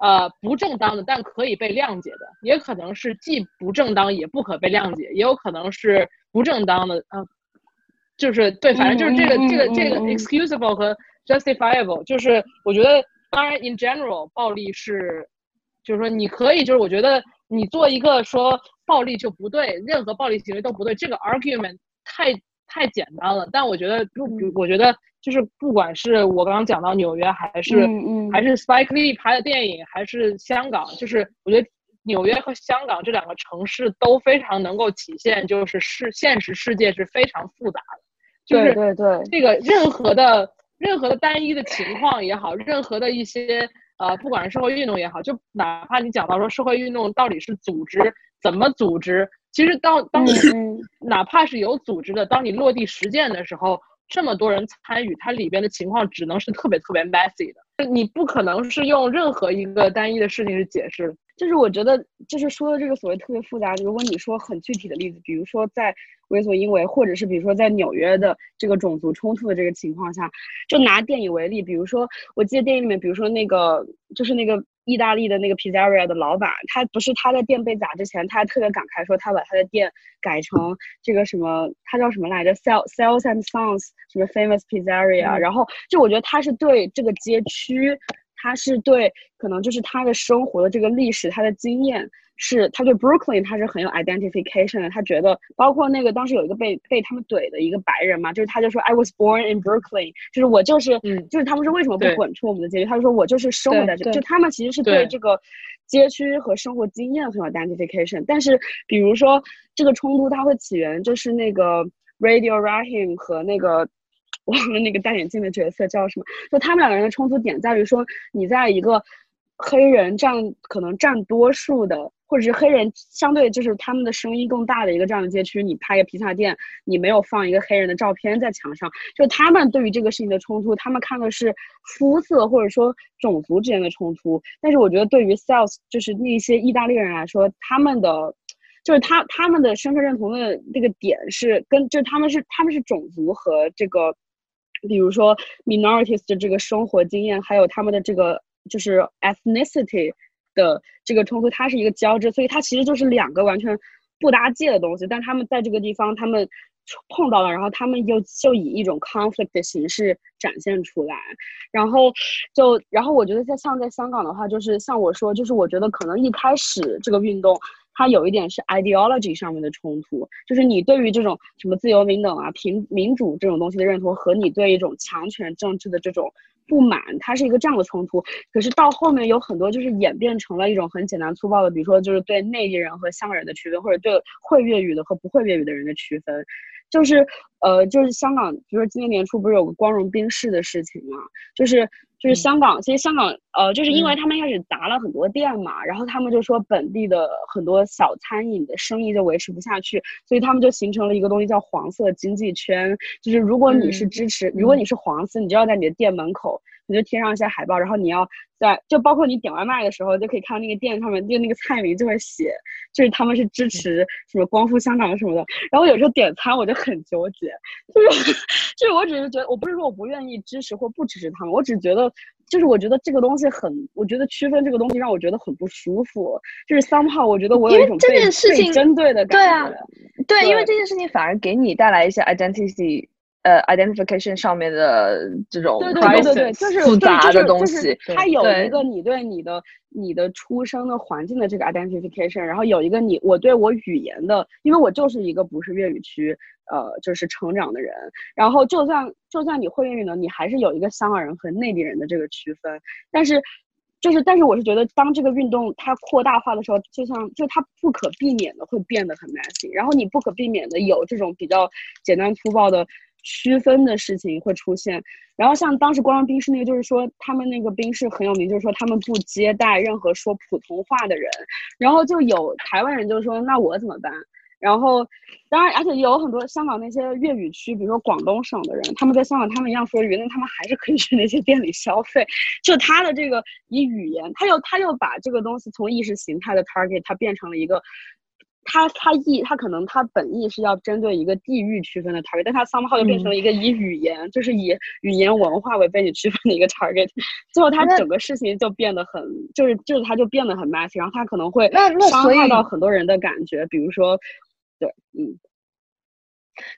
呃不正当的，但可以被谅解的；也可能是既不正当也不可被谅解，也有可能是不正当的。嗯，就是对，反正就是这个这个这个 excusable 和 justifiable，就是我觉得，当然 in general，暴力是，就是说你可以，就是我觉得。你做一个说暴力就不对，任何暴力行为都不对，这个 argument 太太简单了。但我觉得就，我觉得就是不管是我刚刚讲到纽约，还是还是 Spike Lee 拍的电影，还是香港，就是我觉得纽约和香港这两个城市都非常能够体现，就是世现实世界是非常复杂的。对对对，这个任何的任何的单一的情况也好，任何的一些。呃，不管是社会运动也好，就哪怕你讲到说社会运动到底是组织怎么组织，其实当当你哪怕是有组织的，当你落地实践的时候，这么多人参与，它里边的情况只能是特别特别 messy 的，你不可能是用任何一个单一的事情去解释。就是我觉得，就是说的这个所谓特别复杂，如果你说很具体的例子，比如说在为所因为，或者是比如说在纽约的这个种族冲突的这个情况下，就拿电影为例，比如说我记得电影里面，比如说那个就是那个意大利的那个 pizzeria 的老板，他不是他的店被砸之前，他还特别感慨说他把他的店改成这个什么，他叫什么来着？Sell Sales and Sons 什么 famous pizzeria，然后就我觉得他是对这个街区。他是对可能就是他的生活的这个历史，他的经验是他对 Brooklyn 他是很有 identification 的。他觉得包括那个当时有一个被被他们怼的一个白人嘛，就是他就说 I was born in Brooklyn，就是我就是嗯就是他们是为什么不滚出我们的街区？他就说我就是生活在这，就他们其实是对对这个街区和生活经验很有 identification。但是比如说这个冲突它会起源就是那个 Radio Rahim 和那个。忘了那个戴眼镜的角色叫什么？就他们两个人的冲突点在于说，你在一个黑人占可能占多数的，或者是黑人相对就是他们的声音更大的一个这样的街区，你拍个披萨店，你没有放一个黑人的照片在墙上，就他们对于这个事情的冲突，他们看的是肤色或者说种族之间的冲突。但是我觉得对于 sales 就是那些意大利人来说，他们的就是他他们的身份认同的这个点是跟就是他们是他们是种族和这个，比如说 minorities 的这个生活经验，还有他们的这个就是 ethnicity 的这个冲突，它是一个交织，所以它其实就是两个完全不搭界的东西，但他们在这个地方他们碰到了，然后他们又就以一种 conflict 的形式展现出来，然后就然后我觉得在像在香港的话，就是像我说，就是我觉得可能一开始这个运动。它有一点是 ideology 上面的冲突，就是你对于这种什么自由民等啊、平民主这种东西的认同，和你对一种强权政治的这种不满，它是一个这样的冲突。可是到后面有很多就是演变成了一种很简单粗暴的，比如说就是对内地人和香港人的区分，或者对会粤语的和不会粤语的人的区分。就是呃，就是香港，比如说今年年初不是有个光荣兵士的事情嘛，就是就是香港，其实香港呃，就是因为他们一开始砸了很多店嘛，然后他们就说本地的很多小餐饮的生意就维持不下去，所以他们就形成了一个东西叫黄色经济圈，就是如果你是嗯。支持，如果你是黄色，你就要在你的店门口，你就贴上一些海报，然后你要在就包括你点外卖的时候，就可以看到那个店上面就那个菜名就会写，就是他们是支持什么光复香港什么的。然后有时候点餐我就很纠结，就是就是我只是觉得，我不是说我不愿意支持或不支持他们，我只觉得就是我觉得这个东西很，我觉得区分这个东西让我觉得很不舒服，就是 somehow 我觉得我有一种被被件事情针对的对啊感觉。对，因为这件事情反而给你带来一些 identity，呃，identification 上面的这种对对对就是复杂的对就是。它有一个你对你的你的出生的环境的这个 identification，然后有一个你我对我语言的，因为我就是一个不是粤语区呃就是成长的人，然后就算就算你会粤语呢，你还是有一个香港人和内地人的这个区分，但是。就是，但是我是觉得，当这个运动它扩大化的时候，就像就它不可避免的会变得很 messy，然后你不可避免的有这种比较简单粗暴的区分的事情会出现。然后像当时光荣宾士那个，就是说他们那个宾士很有名，就是说他们不接待任何说普通话的人。然后就有台湾人就说，那我怎么办？然后，当然，而且有很多香港那些粤语区，比如说广东省的人，他们在香港他们一样说粤语，那他们还是可以去那些店里消费。就他的这个以语言，他又他又把这个东西从意识形态的 target，他变成了一个。他他意他可能他本意是要针对一个地域区分的 target，但他 somehow 就变成了一个以语言，就是以语言文化为背景区分的一个 target，[laughs] 最后他整个事情就变得很，就是就是他就变得很 messy，然后他可能会伤害到很多人的感觉，比如说，对，嗯，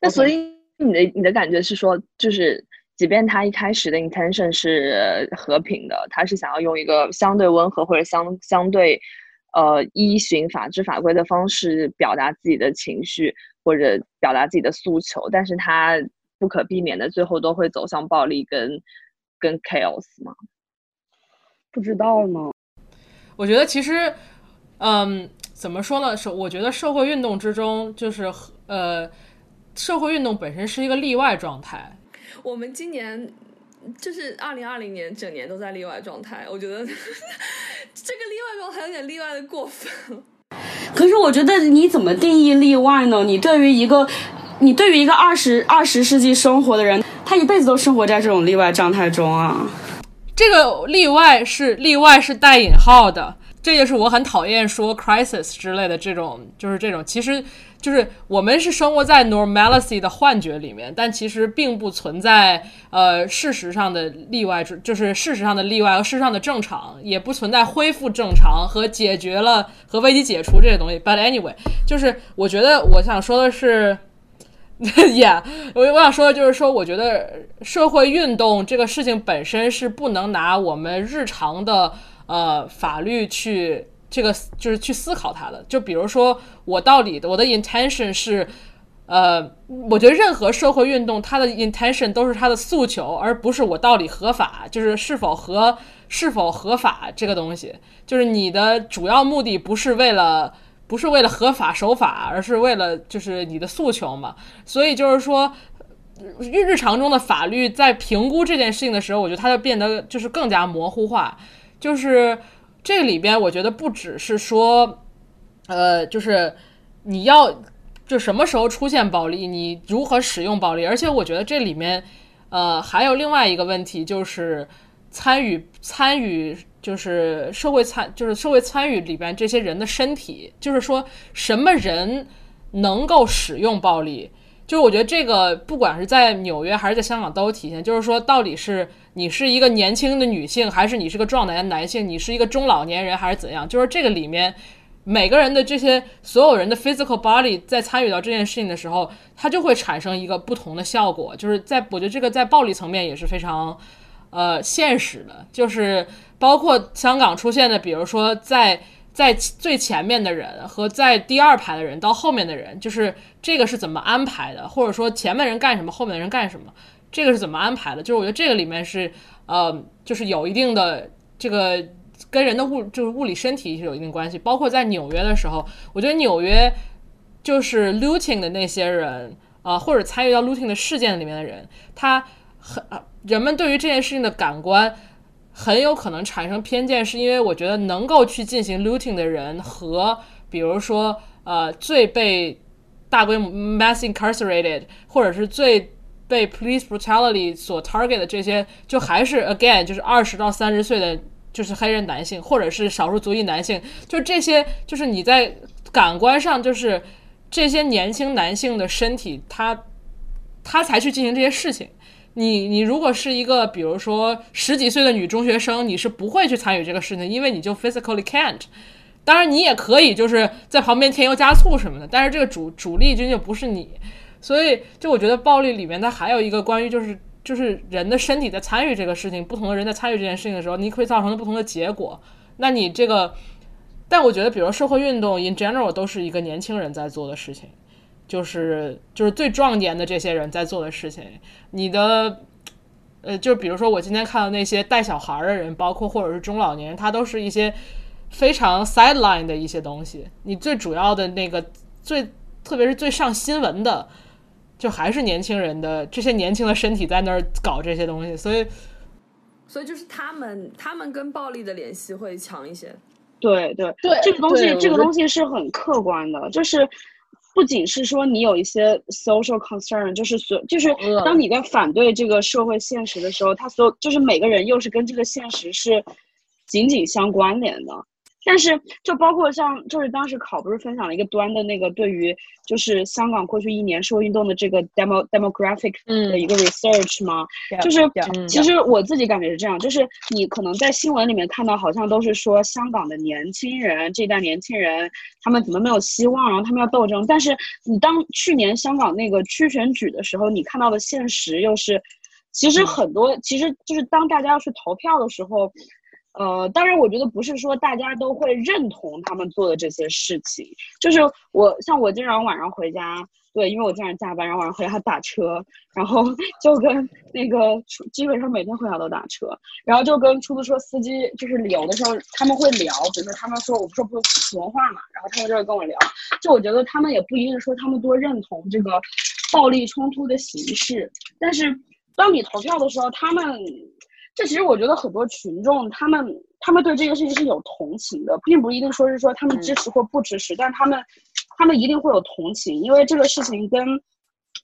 那所以你的你的感觉是说，就是即便他一开始的 intention 是和平的，他是想要用一个相对温和或者相相对呃依循法治法规的方式表达自己的情绪或者表达自己的诉求，但是他不可避免的最后都会走向暴力跟跟 chaos 嘛。不知道呢，我觉得其实，嗯，怎么说呢？是我觉得社会运动之中，就是呃，社会运动本身是一个例外状态。我们今年就是二零二零年整年都在例外状态，我觉得 [laughs] 这个例外状态有点例外的过分。可是我觉得你怎么定义例外呢？你对于一个，你对于一个二十二十世纪生活的人，他一辈子都生活在这种例外状态中啊。这个例外是例外是带引号的，这就是我很讨厌说 crisis 之类的这种，就是这种，其实就是我们是生活在 normalcy 的幻觉里面，但其实并不存在呃事实上的例外，就是事实上的例外和事实上的正常，也不存在恢复正常和解决了和危机解除这些东西。But anyway，就是我觉得我想说的是。，Yeah，，我我想说的就是说，我觉得社会运动这个事情本身是不能拿我们日常的呃法律去这个就是去思考它的。就比如说，我到底我的 intention 是，呃，我觉得任何社会运动它的 intention 都是它的诉求，而不是我到底合法，就是是否合是否合法这个东西。就是你的主要目的不是为了。不是为了合法守法，而是为了就是你的诉求嘛。所以就是说，日日常中的法律在评估这件事情的时候，我觉得它就变得就是更加模糊化。就是这里边，我觉得不只是说，呃，就是你要就什么时候出现暴力，你如何使用暴力，而且我觉得这里面，呃，还有另外一个问题，就是参与参与。就是社会参，就是社会参与里边这些人的身体，就是说什么人能够使用暴力？就是我觉得这个不管是在纽约还是在香港都有体现。就是说，到底是你是一个年轻的女性，还是你是个壮男的男性？你是一个中老年人还是怎样？就是这个里面每个人的这些所有人的 physical body 在参与到这件事情的时候，它就会产生一个不同的效果。就是在我觉得这个在暴力层面也是非常呃现实的，就是。包括香港出现的，比如说在在最前面的人和在第二排的人到后面的人，就是这个是怎么安排的，或者说前面人干什么，后面的人干什么，这个是怎么安排的？就是我觉得这个里面是呃，就是有一定的这个跟人的物就是物理身体是有一定关系。包括在纽约的时候，我觉得纽约就是 looting 的那些人啊，或者参与到 looting 的事件里面的人，他很人们对于这件事情的感官。很有可能产生偏见，是因为我觉得能够去进行 looting 的人和，比如说，呃，最被大规模 mass incarcerated，或者是最被 police brutality 所 target 的这些，就还是 again 就是二十到三十岁的，就是黑人男性，或者是少数族裔男性，就这些，就是你在感官上，就是这些年轻男性的身体，他他才去进行这些事情。你你如果是一个比如说十几岁的女中学生，你是不会去参与这个事情，因为你就 physically can't。当然你也可以就是在旁边添油加醋什么的，但是这个主主力军就不是你。所以就我觉得暴力里面它还有一个关于就是就是人的身体在参与这个事情，不同的人在参与这件事情的时候，你会造成的不同的结果。那你这个，但我觉得比如社会运动 in general 都是一个年轻人在做的事情。就是就是最壮年的这些人在做的事情，你的，呃，就比如说我今天看到那些带小孩的人，包括或者是中老年人，他都是一些非常 sideline 的一些东西。你最主要的那个最，特别是最上新闻的，就还是年轻人的这些年轻的身体在那儿搞这些东西。所以，所以就是他们，他们跟暴力的联系会强一些。对对对，这个东西，这个东西是很客观的，就是。不仅是说你有一些 social concern，就是所就是当你在反对这个社会现实的时候，他所有就是每个人又是跟这个现实是紧紧相关联的。但是，就包括像，就是当时考不是分享了一个端的那个对于就是香港过去一年社会运动的这个 demo demographic 的一个 research 吗？就是其实我自己感觉是这样，就是你可能在新闻里面看到，好像都是说香港的年轻人这一代年轻人他们怎么没有希望，然后他们要斗争。但是你当去年香港那个区选举的时候，你看到的现实又是，其实很多其实就是当大家要去投票的时候。呃，当然，我觉得不是说大家都会认同他们做的这些事情。就是我像我经常晚上回家，对，因为我经常加班，然后晚上回家打车，然后就跟那个基本上每天回家都打车，然后就跟出租车司机，就是有的时候他们会聊，比如说他们说我不说普通话嘛，然后他们就会跟我聊。就我觉得他们也不一定说他们多认同这个暴力冲突的形式，但是当你投票的时候，他们。这其实我觉得很多群众，他们他们对这个事情是有同情的，并不一定说是说他们支持或不支持，但他们他们一定会有同情，因为这个事情跟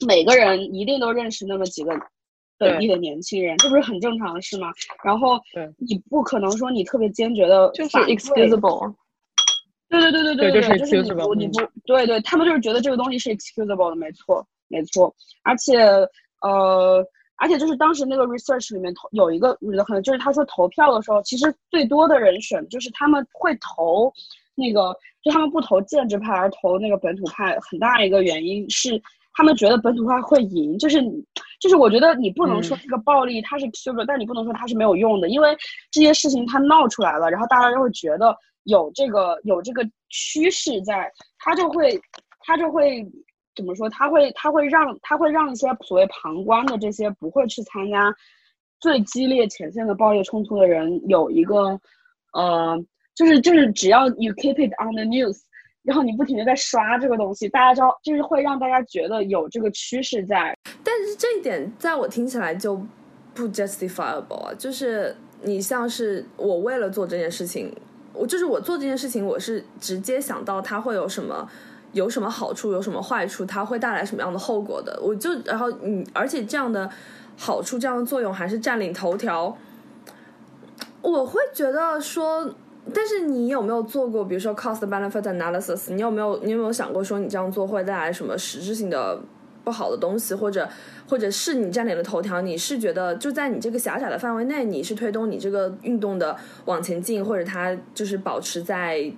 每个人一定都认识那么几个本地的年轻人，这不是很正常的事吗？然后你不可能说你特别坚决的就是 excusable，对对对对对对，就是 excusable，你不对对，他们就是觉得这个东西是 excusable 的，没错没错，而且呃。而且就是当时那个 research 里面投有一个可能就是他说投票的时候，其实最多的人选就是他们会投那个，就他们不投建制派而投那个本土派，很大一个原因是他们觉得本土派会赢，就是就是我觉得你不能说这个暴力它是 cute，但你不能说它是没有用的，因为这些事情它闹出来了，然后大家就会觉得有这个有这个趋势在，他就会他就会怎么说？他会他会让他会让一些所谓旁观的这些不会去参加最激烈前线的暴力冲突的人有一个呃，就是就是只要 you keep it on the news。然后你不停的在刷这个东西，大家就就是会让大家觉得有这个趋势在。但是这一点在我听起来就不 justifiable 啊，就是你像是我为了做这件事情，我就是我做这件事情，我是直接想到它会有什么有什么好处，有什么坏处，它会带来什么样的后果的。我就然后你而且这样的好处这样的作用还是占领头条，我会觉得说。但是你有没有做过，比如说 cost benefit analysis？你有没有你有没有想过说你这样做会带来什么实质性的不好的东西，或者或者是你占领了头条，你是觉得就在你这个狭窄的范围内，你是推动你这个运动的往前进，或者它就是保持在。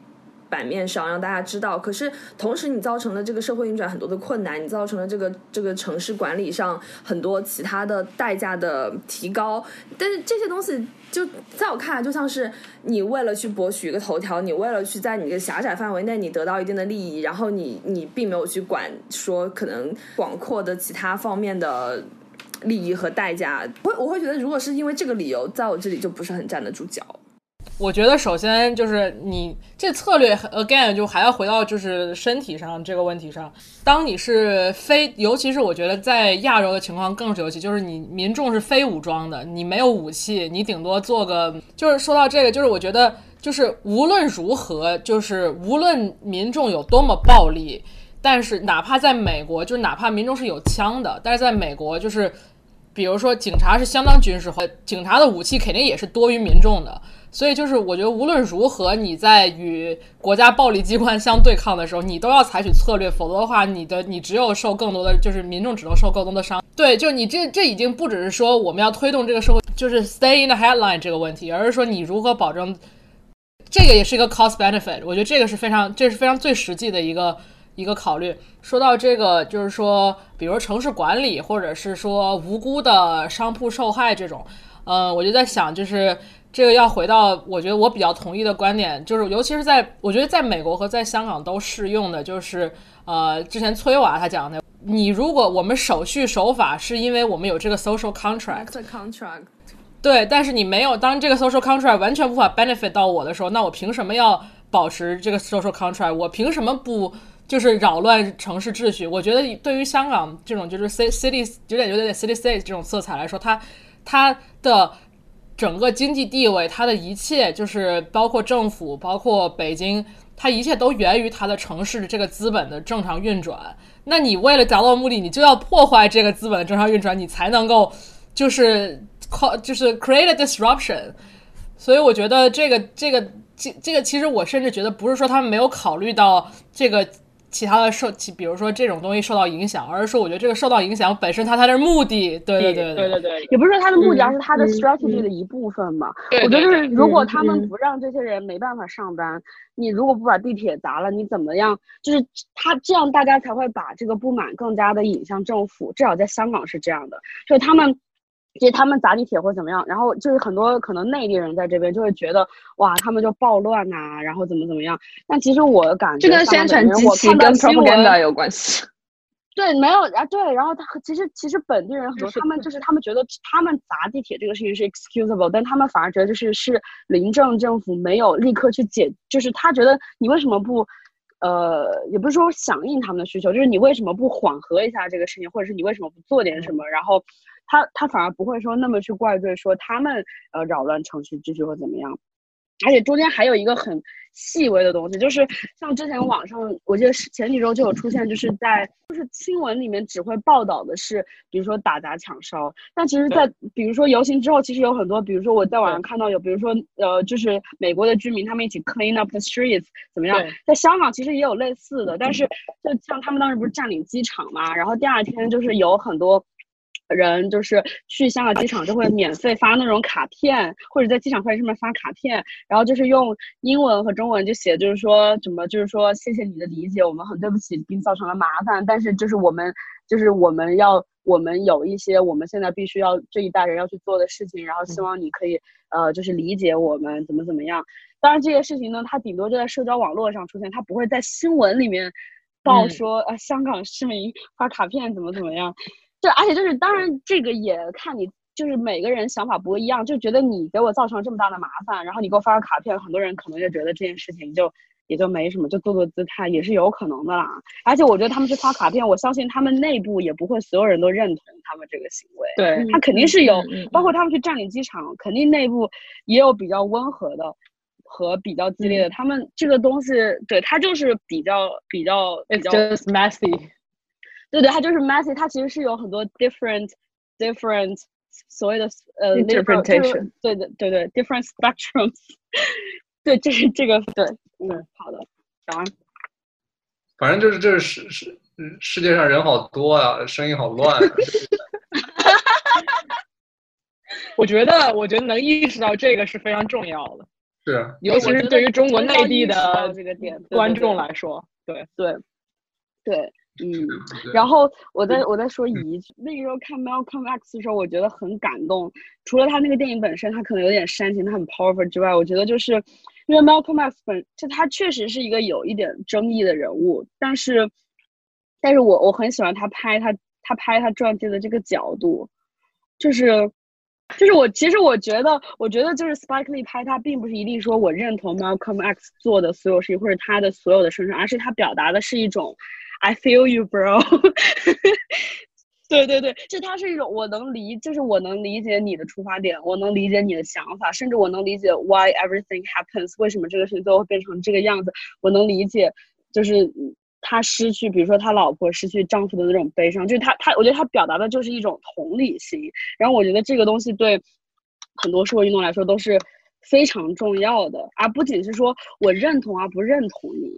版面上让大家知道，可是同时你造成了这个社会运转很多的困难，你造成了这个这个城市管理上很多其他的代价的提高。但是这些东西就在我看来，就像是你为了去博取一个头条，你为了去在你的狭窄范围内你得到一定的利益，然后你你并没有去管说可能广阔的其他方面的利益和代价。我我会觉得，如果是因为这个理由，在我这里就不是很站得住脚。我觉得首先就是你这策略，again 就还要回到就是身体上这个问题上。当你是非，尤其是我觉得在亚洲的情况更是尤其，就是你民众是非武装的，你没有武器，你顶多做个。就是说到这个，就是我觉得就是无论如何，就是无论民众有多么暴力，但是哪怕在美国，就是哪怕民众是有枪的，但是在美国就是，比如说警察是相当军事化，警察的武器肯定也是多于民众的。所以就是，我觉得无论如何，你在与国家暴力机关相对抗的时候，你都要采取策略，否则的话，你的你只有受更多的，就是民众只能受更多的伤。对，就你这这已经不只是说我们要推动这个社会，就是 stay in the headline 这个问题，而是说你如何保证这个也是一个 cost benefit。我觉得这个是非常，这是非常最实际的一个一个考虑。说到这个，就是说，比如城市管理，或者是说无辜的商铺受害这种，呃，我就在想，就是。这个要回到，我觉得我比较同意的观点，就是尤其是在我觉得在美国和在香港都适用的，就是呃，之前崔娃他讲的，你如果我们手续守法，是因为我们有这个 social contract。contract。对，但是你没有，当这个 social contract 完全无法 benefit 到我的时候，那我凭什么要保持这个 social contract？我凭什么不就是扰乱城市秩序？我觉得对于香港这种就是 city 有点有点 city state 这种色彩来说，它它的。整个经济地位，它的一切就是包括政府，包括北京，它一切都源于它的城市的这个资本的正常运转。那你为了达到目的，你就要破坏这个资本的正常运转，你才能够就是靠就是 create disruption。所以我觉得这个这个这这个其实我甚至觉得不是说他们没有考虑到这个。其他的受，比如说这种东西受到影响，而是说我觉得这个受到影响本身它它的目的，对对对对对对，也不是说它的目的，而是它的 strategy 的一部分嘛。我觉得就是如果他们不让这些人没办法上班，你如果不把地铁砸了，你怎么样？就是他这样，大家才会把这个不满更加的引向政府。至少在香港是这样的，就是他们。其实他们砸地铁或怎么样，然后就是很多可能内地人在这边就会觉得哇，他们就暴乱呐，然后怎么怎么样。但其实我感觉这跟宣传机器跟 propaganda 有关系。[laughs] 对，没有啊，对，然后他其实其实本地人很多，他们就是他们觉得他们砸地铁这个事情是 excusable，但他们反而觉得就是是临政政府没有立刻去解，就是他觉得你为什么不，呃，也不是说响应他们的需求，就是你为什么不缓和一下这个事情，或者是你为什么不做点什么，然后。他他反而不会说那么去怪罪说他们呃扰乱程序秩序或怎么样，而且中间还有一个很细微的东西，就是像之前网上我记得是前几周就有出现，就是在就是新闻里面只会报道的是，比如说打砸抢烧，但其实，在比如说游行之后，其实有很多，比如说我在网上看到有，比如说呃就是美国的居民他们一起 clean up the streets 怎么样，在香港其实也有类似的，但是就像他们当时不是占领机场嘛，然后第二天就是有很多。人就是去香港机场就会免费发那种卡片，或者在机场快递上面发卡片，然后就是用英文和中文就写，就是说怎么，就是说谢谢你的理解，我们很对不起给你造成了麻烦，但是就是我们就是我们要我们有一些我们现在必须要这一代人要去做的事情，然后希望你可以呃就是理解我们怎么怎么样。当然这些事情呢，它顶多就在社交网络上出现，它不会在新闻里面报说呃香港市民发卡片怎么怎么样。对，而且就是，当然这个也看你，就是每个人想法不一样，就觉得你给我造成了这么大的麻烦，然后你给我发个卡片，很多人可能就觉得这件事情就也就没什么，就做做姿态也是有可能的啦。而且我觉得他们去发卡片，我相信他们内部也不会所有人都认同他们这个行为。对，他肯定是有，包括他们去占领机场，肯定内部也有比较温和的和比较激烈的。他们这个东西，对他就是比较比较比较 messy。对对，它就是 messy，它其实是有很多 different different 所谓的呃 interpretation，对对对对 different spectrums，[laughs] 对，这是这个对，嗯，好的，讲完。反正就是这是世世世界上人好多啊，声音好乱。[laughs] 我觉得，我觉得能意识到这个是非常重要的，是，尤其是对于中国内地的这个点观众来说，对对对。嗯，然后我再我再说一句，那个时候看 Malcolm X 的时候，我觉得很感动。除了他那个电影本身，他可能有点煽情，他很 powerful 之外，我觉得就是因为 Malcolm X 本就他确实是一个有一点争议的人物，但是，但是我我很喜欢他拍他他拍他传记的这个角度，就是就是我其实我觉得我觉得就是 Spike Lee 拍他，并不是一定说我认同 Malcolm X 做的所有事情或者他的所有的身上，而是他表达的是一种。I feel you, bro。[laughs] 对对对，就它是一种我能理，就是我能理解你的出发点，我能理解你的想法，甚至我能理解 why everything happens，为什么这个事情最后变成这个样子。我能理解，就是他失去，比如说他老婆失去丈夫的那种悲伤，就是他他，我觉得他表达的就是一种同理心。然后我觉得这个东西对很多社会运动来说都是非常重要的，而不仅是说我认同而不认同你。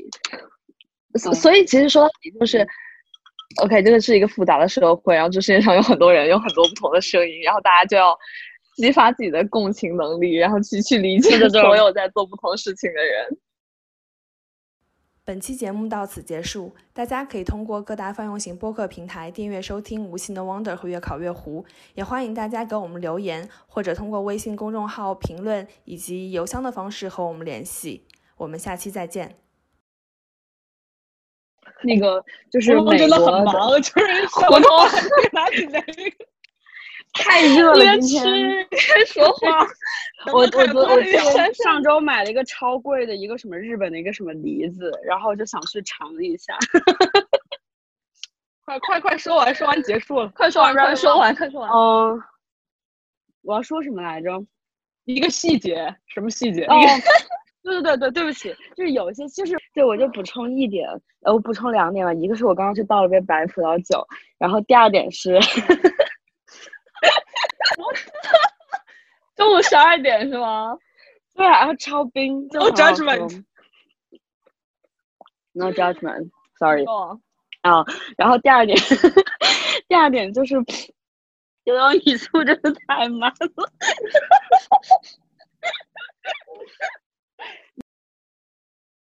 所所以其实说到底就是，OK，这个是一个复杂的社会，然后这世界上有很多人，有很多不同的声音，然后大家就要激发自己的共情能力，然后去去理解所有在做不同事情的人。本期节目到此结束，大家可以通过各大泛用型播客平台订阅收听《无形的 Wonder》和《越考越糊》，也欢迎大家给我们留言，或者通过微信公众号评论以及邮箱的方式和我们联系。我们下期再见。[laughs] 那个就是美国，真的很忙，就是 [laughs] 活动拿起来那个，[laughs] 太热了。今天别说话，我我昨我上周买了一个超贵的一个什么日本的一个什么梨子，然后就想去尝一下。快快快说完，说完结束了，快说完，快说完，快说完。嗯，我要说什么来着？一个细节，什么细节？对对对对，对不起，就是有一些，就是对我就补充一点，呃，我补充两点吧。一个是我刚刚去倒了杯白葡萄酒，然后第二点是，[laughs] 中午十二点是吗？对，然后超冰，No judgment，No judgment，Sorry。啊，然后第二点，[laughs] 第二点就是，游泳语速真的太慢了。[laughs]